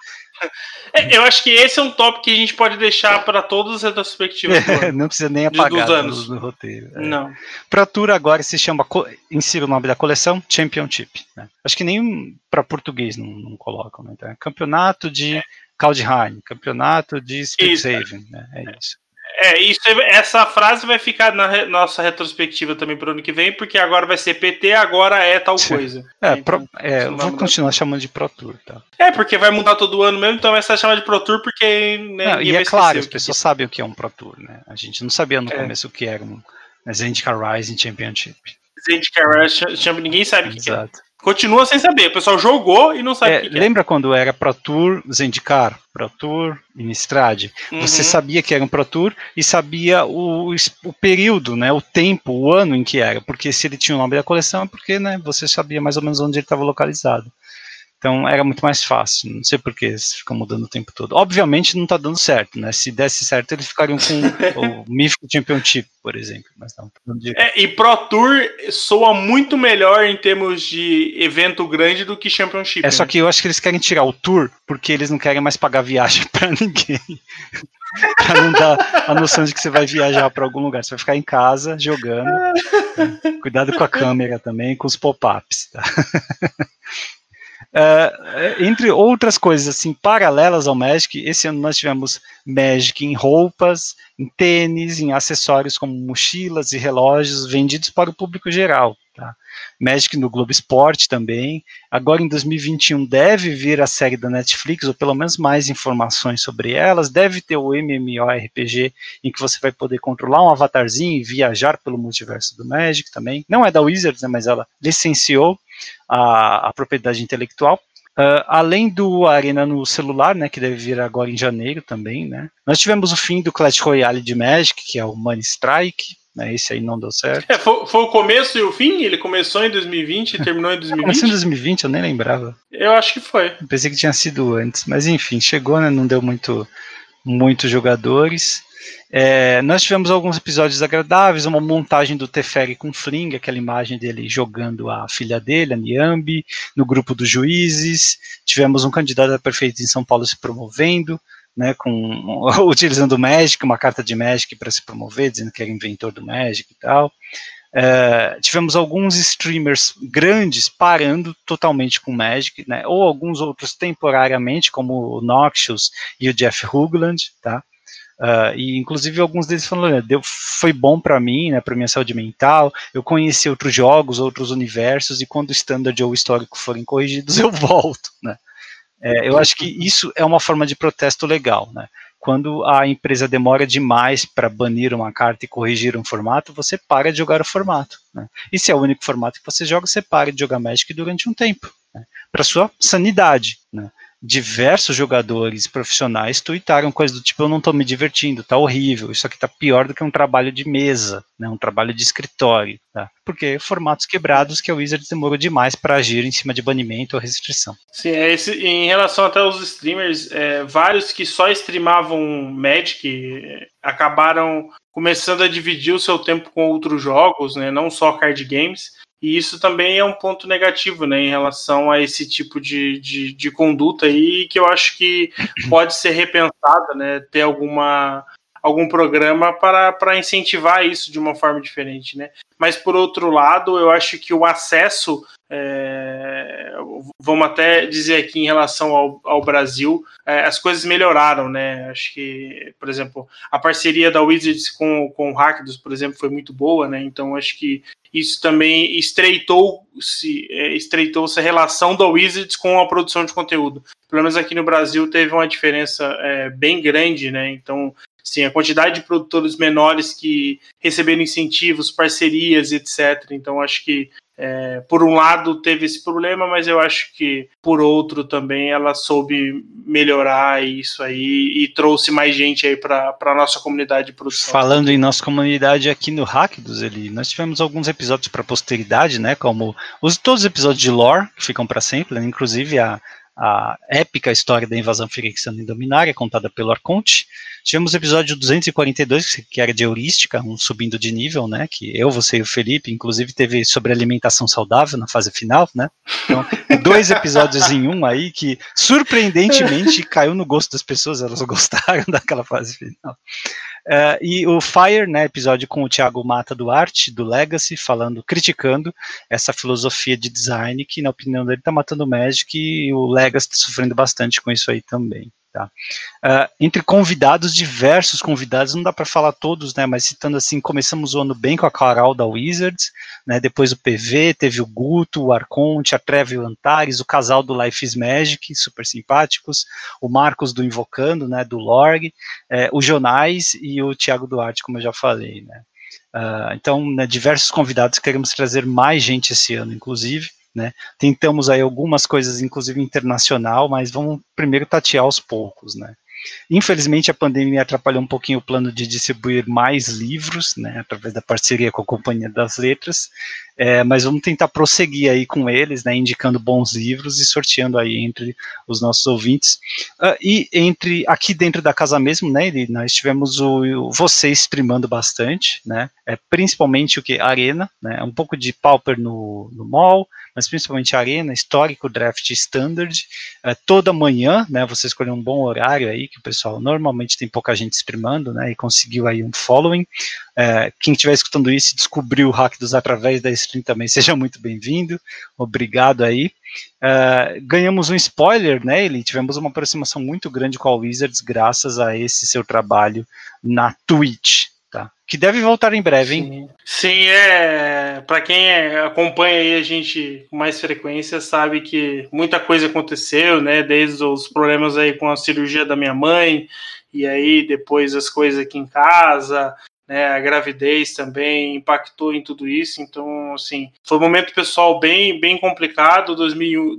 É, eu acho que esse é um tópico que a gente pode deixar para todas as retrospectivas. É, não precisa nem apagar dos anos. do, roteiro. É. Não. Pro Tour agora se chama, insira o nome da coleção, Championship. Né? Acho que nem para português não, não colocam. Né? Então, é campeonato de é. Kaldheim, campeonato de Strixhaven. Né? É isso. É, isso, essa frase vai ficar na re, nossa retrospectiva também para o ano que vem, porque agora vai ser PT, agora é tal coisa. É, então, pro, é vou continuar chamando de Pro Tour, tá? É, porque vai mudar todo ano mesmo, então vai ser chamado de Pro Tour, porque né, não, E é claro, as pessoas sabem o que é um Pro Tour, né? A gente não sabia no é. começo o que era um Zendikar Rising Championship. Zendikar Rising, ninguém sabe o que, que é. Continua sem saber. O pessoal jogou e não sabe é, o que, que é. Lembra quando era Pro Tour, Zendikar, Pro Tour, Innistrad? Uhum. Você sabia que era um Pro Tour e sabia o, o período, né, o tempo, o ano em que era. Porque se ele tinha o nome da coleção é porque né, você sabia mais ou menos onde ele estava localizado. Então era muito mais fácil. Não sei por que eles ficam mudando o tempo todo. Obviamente não está dando certo, né? Se desse certo, eles ficariam com o Mythic Championship, por exemplo. Mas não, de... é, e Pro Tour soa muito melhor em termos de evento grande do que Championship. É né? só que eu acho que eles querem tirar o Tour porque eles não querem mais pagar viagem para ninguém. para não dar a noção de que você vai viajar para algum lugar. Você vai ficar em casa jogando. Cuidado com a câmera também, com os pop-ups. Tá? Uh, entre outras coisas assim paralelas ao Magic, esse ano nós tivemos Magic em roupas, em tênis, em acessórios como mochilas e relógios vendidos para o público geral. Tá? Magic no Globo Esporte também. Agora em 2021 deve vir a série da Netflix, ou pelo menos mais informações sobre elas. Deve ter o MMORPG, em que você vai poder controlar um avatarzinho e viajar pelo multiverso do Magic também. Não é da Wizards, né, mas ela licenciou a, a propriedade intelectual. Uh, além do Arena no celular, né, que deve vir agora em janeiro também, né, nós tivemos o fim do Clash Royale de Magic, que é o Money Strike, né, esse aí não deu certo. É, foi, foi, o começo e o fim? Ele começou em 2020 e terminou em 2020? começou em 2020, eu nem lembrava. Eu acho que foi. Eu pensei que tinha sido antes, mas enfim, chegou, né, não deu muito, muitos jogadores. É, nós tivemos alguns episódios agradáveis, uma montagem do Teferi com Fling, aquela imagem dele jogando a filha dele, a Niambi, no grupo dos juízes. Tivemos um candidato a prefeito em São Paulo se promovendo, né, com, utilizando o Magic, uma carta de Magic para se promover, dizendo que era inventor do Magic e tal. É, tivemos alguns streamers grandes parando totalmente com Magic, né, ou alguns outros temporariamente, como o Noxious e o Jeff Hoogland, tá? Uh, e inclusive alguns deles falaram, deu, foi bom para mim, né, para minha saúde mental. Eu conheci outros jogos, outros universos e quando o standard ou o histórico forem corrigidos eu volto, né. É, eu acho que isso é uma forma de protesto legal, né. Quando a empresa demora demais para banir uma carta e corrigir um formato, você para de jogar o formato. Né? E se é o único formato que você joga, você para de jogar Magic durante um tempo, né? para sua sanidade. Né? Diversos jogadores profissionais tuitaram coisas do tipo, eu não estou me divertindo, tá horrível, isso aqui tá pior do que um trabalho de mesa, né, um trabalho de escritório, tá? Porque formatos quebrados que a Wizards demorou demais para agir em cima de banimento ou restrição. Sim, é esse, em relação até aos streamers, é, vários que só streamavam Magic é, acabaram começando a dividir o seu tempo com outros jogos, né, não só card games, e isso também é um ponto negativo, né, em relação a esse tipo de, de, de conduta aí, que eu acho que pode ser repensada, né, ter alguma algum programa para, para incentivar isso de uma forma diferente, né? Mas por outro lado, eu acho que o acesso, é, vamos até dizer aqui em relação ao, ao Brasil, é, as coisas melhoraram, né? Acho que, por exemplo, a parceria da Wizards com, com o Hackdos, por exemplo, foi muito boa, né? Então acho que isso também estreitou-se é, estreitou a relação da Wizards com a produção de conteúdo. Pelo menos aqui no Brasil teve uma diferença é, bem grande, né? Então, sim, a quantidade de produtores menores que receberam incentivos, parcerias, etc. Então, acho que é, por um lado teve esse problema, mas eu acho que por outro também ela soube melhorar isso aí e trouxe mais gente aí para a nossa comunidade de produção. Falando em nossa comunidade aqui no Hack dos Eli, nós tivemos alguns episódios para posteridade, né? Como os, todos os episódios de lore que ficam para sempre, né, inclusive a a épica história da invasão firexiana em Dominária, contada pelo Arconte. Tivemos o episódio 242, que era de heurística, um subindo de nível, né, que eu, você e o Felipe, inclusive teve sobre alimentação saudável na fase final, né, então dois episódios em um aí que surpreendentemente caiu no gosto das pessoas, elas gostaram daquela fase final. Uh, e o Fire, né, episódio com o Thiago Mata do Arte, do Legacy, falando, criticando essa filosofia de design que, na opinião dele, está matando o Magic e o Legacy está sofrendo bastante com isso aí também. Tá? Uh, entre convidados, diversos convidados, não dá para falar todos, né, mas citando assim, começamos o ano bem com a Carol da Wizards, né, depois o PV, teve o Guto, o Arconte, a Treve Antares, o casal do Life is Magic, super simpáticos, o Marcos do Invocando, né, do Lorg, é, o Jonais e o Thiago Duarte, como eu já falei, né. Uh, então, né, diversos convidados, queremos trazer mais gente esse ano, inclusive, né? Tentamos aí algumas coisas, inclusive internacional, mas vamos primeiro tatear aos poucos, né? Infelizmente, a pandemia atrapalhou um pouquinho o plano de distribuir mais livros, né, através da parceria com a Companhia das Letras, é, mas vamos tentar prosseguir aí com eles, né, indicando bons livros e sorteando aí entre os nossos ouvintes. Uh, e entre aqui dentro da casa mesmo, né, nós tivemos o, o você streamando bastante, né, é, principalmente o que? Arena, né, um pouco de Pauper no, no mall, mas principalmente Arena, histórico, draft standard, é, toda manhã, né, você escolheu um bom horário aí, que o pessoal normalmente tem pouca gente streamando, né, e conseguiu aí um following. É, quem estiver escutando isso descobriu o Hack dos através da stream também, seja muito bem-vindo, obrigado aí. É, ganhamos um spoiler, né, Ele tivemos uma aproximação muito grande com a Wizards graças a esse seu trabalho na Twitch, tá? Que deve voltar em breve, hein? Sim, Sim é. Para quem é, acompanha aí a gente com mais frequência, sabe que muita coisa aconteceu, né? Desde os problemas aí com a cirurgia da minha mãe, e aí depois as coisas aqui em casa, né, a gravidez também impactou em tudo isso, então, assim, foi um momento pessoal bem, bem complicado, 2000,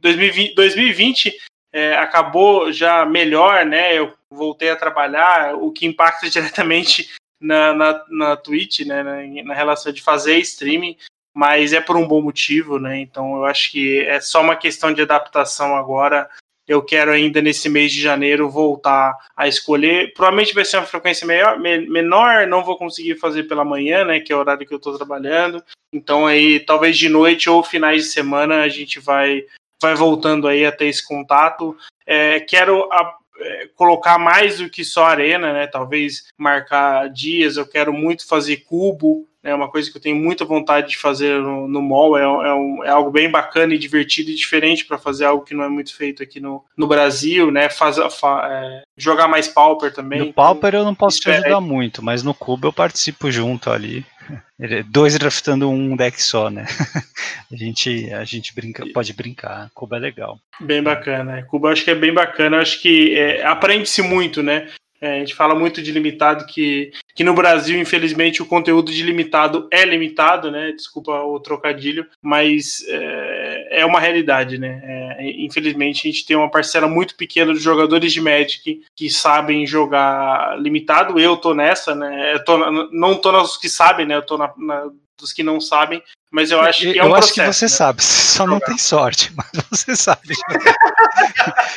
2020, 2020 é, acabou já melhor, né, eu voltei a trabalhar, o que impacta diretamente na, na, na Twitch, né, na, na relação de fazer streaming, mas é por um bom motivo, né, então eu acho que é só uma questão de adaptação agora, eu quero ainda nesse mês de janeiro voltar a escolher. Provavelmente vai ser uma frequência maior, menor, não vou conseguir fazer pela manhã, né, que é o horário que eu estou trabalhando. Então aí, talvez de noite ou finais de semana a gente vai vai voltando aí a ter esse contato. É, quero a, é, colocar mais do que só arena, né? Talvez marcar dias. Eu quero muito fazer cubo, é uma coisa que eu tenho muita vontade de fazer no, no mall, é, é, um, é algo bem bacana e divertido e diferente para fazer algo que não é muito feito aqui no, no Brasil, né? Faz, fa, é, jogar mais Pauper também. No Pauper eu não posso te ajudar muito, mas no Cubo eu participo junto ali. Dois draftando um deck só, né? a gente, a gente brinca, pode brincar. Cubo é legal. Bem bacana. Cubo eu acho que é bem bacana. Acho que é, aprende-se muito, né? É, a gente fala muito de limitado, que, que no Brasil, infelizmente, o conteúdo de limitado é limitado, né? Desculpa o trocadilho, mas é, é uma realidade, né? É, infelizmente, a gente tem uma parcela muito pequena de jogadores de Magic que sabem jogar limitado. Eu tô nessa, né? Eu tô, não tô nos que sabem, né? Eu tô na, na dos que não sabem, mas eu acho que é um Eu acho processo, que você né? sabe, você só não tem sorte, mas você sabe.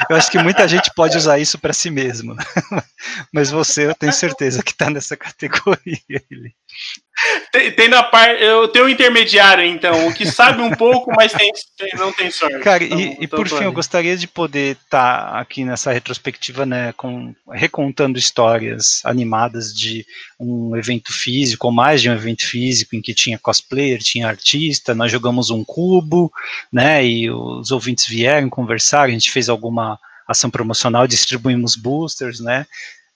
eu acho que muita gente pode usar isso para si mesmo, né? mas você, eu tenho certeza que está nessa categoria. Tem, tem, na parte. Eu tenho um intermediário, então, o que sabe um pouco, mas tem, tem, não tem sorte. Cara, então, e, e por fim, eu gostaria de poder estar tá aqui nessa retrospectiva, né, com, recontando histórias animadas de um evento físico, ou mais de um evento físico, em que tinha cosplayer, tinha artista, nós jogamos um cubo, né, e os ouvintes vieram conversar, a gente fez alguma ação promocional, distribuímos boosters, né,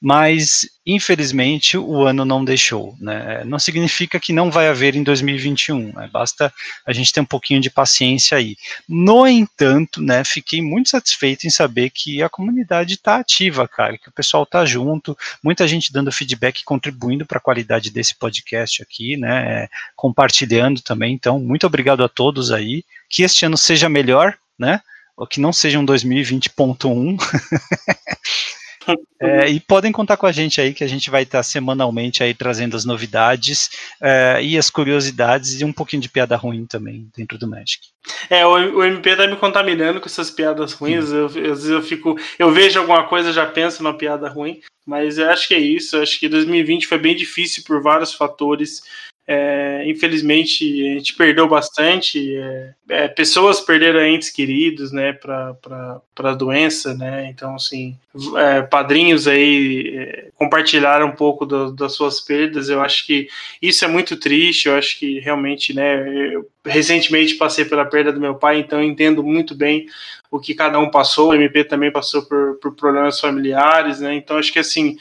mas infelizmente o ano não deixou. Né? Não significa que não vai haver em 2021, né? basta a gente ter um pouquinho de paciência aí. No entanto, né, fiquei muito satisfeito em saber que a comunidade está ativa, cara, que o pessoal está junto, muita gente dando feedback, contribuindo para a qualidade desse podcast aqui, né, compartilhando também. Então, muito obrigado a todos aí. Que este ano seja melhor, né? Ou que não seja um 2020.1. É, e podem contar com a gente aí, que a gente vai estar semanalmente aí trazendo as novidades é, e as curiosidades e um pouquinho de piada ruim também dentro do Magic. É, o, o MP tá me contaminando com essas piadas ruins. Eu, às vezes eu fico. Eu vejo alguma coisa, já penso numa piada ruim. Mas eu acho que é isso. Eu acho que 2020 foi bem difícil por vários fatores. É, infelizmente, a gente perdeu bastante. É, é, pessoas perderam entes queridos, né, para a doença, né? Então, assim, é, padrinhos aí é, compartilharam um pouco do, das suas perdas. Eu acho que isso é muito triste. Eu acho que realmente, né, eu recentemente passei pela perda do meu pai, então entendo muito bem o que cada um passou. O MP também passou por, por problemas familiares, né? Então, acho que assim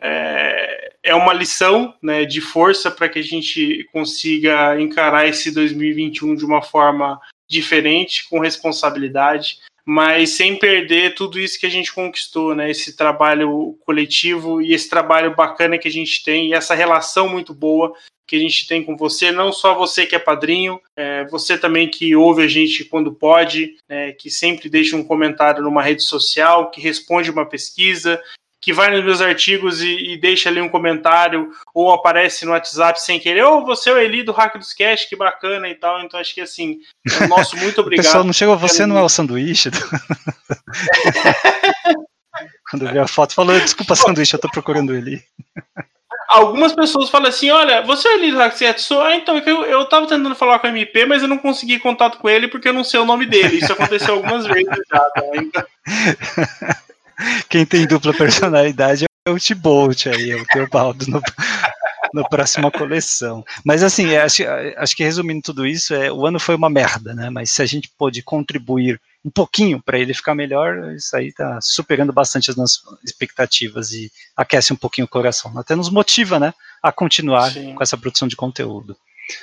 é, é uma lição né, de força para que a gente consiga encarar esse 2021 de uma forma diferente, com responsabilidade, mas sem perder tudo isso que a gente conquistou, né? Esse trabalho coletivo e esse trabalho bacana que a gente tem e essa relação muito boa que a gente tem com você, não só você que é padrinho, é, você também que ouve a gente quando pode, né, que sempre deixa um comentário numa rede social, que responde uma pesquisa, que vai nos meus artigos e, e, deixa ali um comentário, ou aparece no WhatsApp sem querer, ou oh, você é o Eli do Hack dos Cash, que bacana e tal. Então acho que assim, é nosso muito obrigado. Pessoal, não chegou, você não é o sanduíche? Do... Quando vi a foto, falou, desculpa, sanduíche, eu tô procurando ele. Algumas pessoas falam assim: olha, você é o Eli do Hack dos Cash? Ah, então, eu, eu tava tentando falar com a MP, mas eu não consegui contato com ele porque eu não sei o nome dele. Isso aconteceu algumas vezes já, tá? Então... Quem tem dupla personalidade é o Tibolt aí, é o Teobaldo no, na próxima coleção. Mas assim, é, acho, acho que resumindo tudo isso, é, o ano foi uma merda, né? Mas se a gente pôde contribuir um pouquinho para ele ficar melhor, isso aí está superando bastante as nossas expectativas e aquece um pouquinho o coração. Até nos motiva, né, a continuar Sim. com essa produção de conteúdo.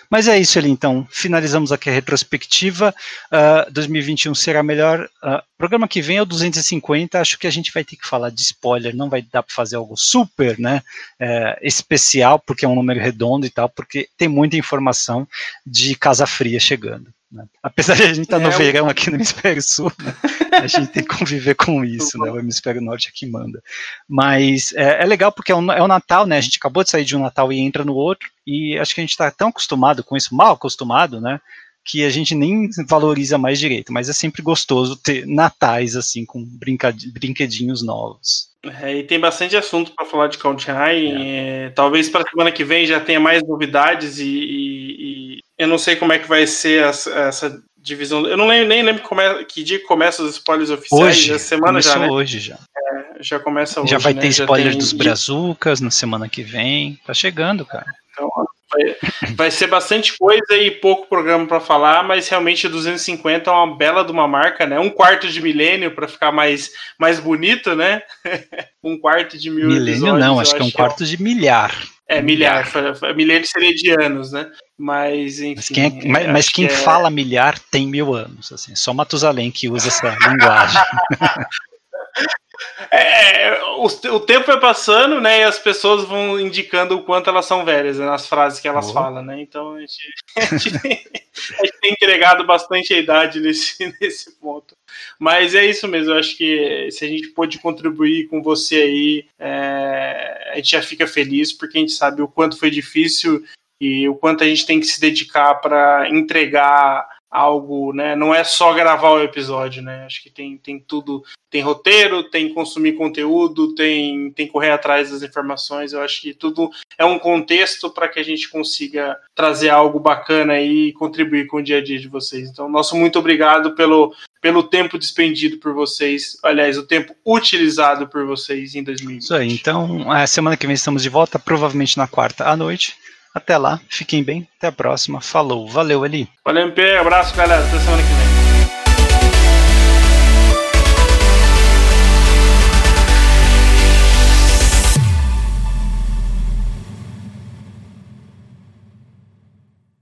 Mas é isso ali, então. Finalizamos aqui a retrospectiva. Uh, ah, 2021 será melhor. Uh, programa que vem é o 250. Acho que a gente vai ter que falar de spoiler. Não vai dar para fazer algo super, né? Uh, especial, porque é um número redondo e tal, porque tem muita informação de Casa Fria chegando. Né? Apesar de a gente estar tá no é, verão aqui no Hemisfério Sul, né? a gente tem que conviver com isso, né? O Hemisfério Norte é que manda. Mas é, é legal porque é o, é o, Natal, né? A gente acabou de sair de um Natal e entra no outro, e acho que a gente está tão acostumado com isso, mal acostumado, né? Que a gente nem valoriza mais direito, mas é sempre gostoso ter natais assim com brinquedinhos novos. É, e tem bastante assunto para falar de Count High. É. É, talvez para a semana que vem já tenha mais novidades e, e, e eu não sei como é que vai ser essa, essa divisão. Eu não lembro, nem lembro é, que dia começa os spoilers oficiais. Hoje, semana já, né? hoje já. É, já começa hoje. Já vai né? ter spoilers dos Brazucas na semana que vem. Tá chegando, cara. Então, Vai, vai, ser bastante coisa e pouco programa para falar, mas realmente 250 é uma bela de uma marca, né? Um quarto de milênio para ficar mais, mais bonito, né? um quarto de mil Milênio não, acho que é um quarto é... de milhar. É, milhar. milhar. Milênio seria de anos, né? Mas, enfim. Mas quem, é, mas, mas quem que é... fala milhar tem mil anos, assim. Só Matusalém que usa essa linguagem. É, o, o, tempo vai passando, né? E as pessoas vão indicando o quanto elas são velhas né, nas frases que elas oh. falam, né? Então a gente, a, gente tem, a gente, tem, entregado bastante a idade nesse, nesse ponto. Mas é isso mesmo, eu acho que se a gente pôde contribuir com você aí, é, a gente já fica feliz, porque a gente sabe o quanto foi difícil e o quanto a gente tem que se dedicar para entregar algo, né? Não é só gravar o episódio, né? Acho que tem, tem tudo, tem roteiro, tem consumir conteúdo, tem, tem correr atrás das informações. Eu acho que tudo é um contexto para que a gente consiga trazer algo bacana e contribuir com o dia a dia de vocês. Então, nosso muito obrigado pelo, pelo tempo despendido por vocês, aliás, o tempo utilizado por vocês em 2020. Isso aí. Então, a semana que vem estamos de volta, provavelmente na quarta à noite. Até lá, fiquem bem, até a próxima. Falou, valeu ali. Valeu, MP, abraço, galera. Até semana que vem.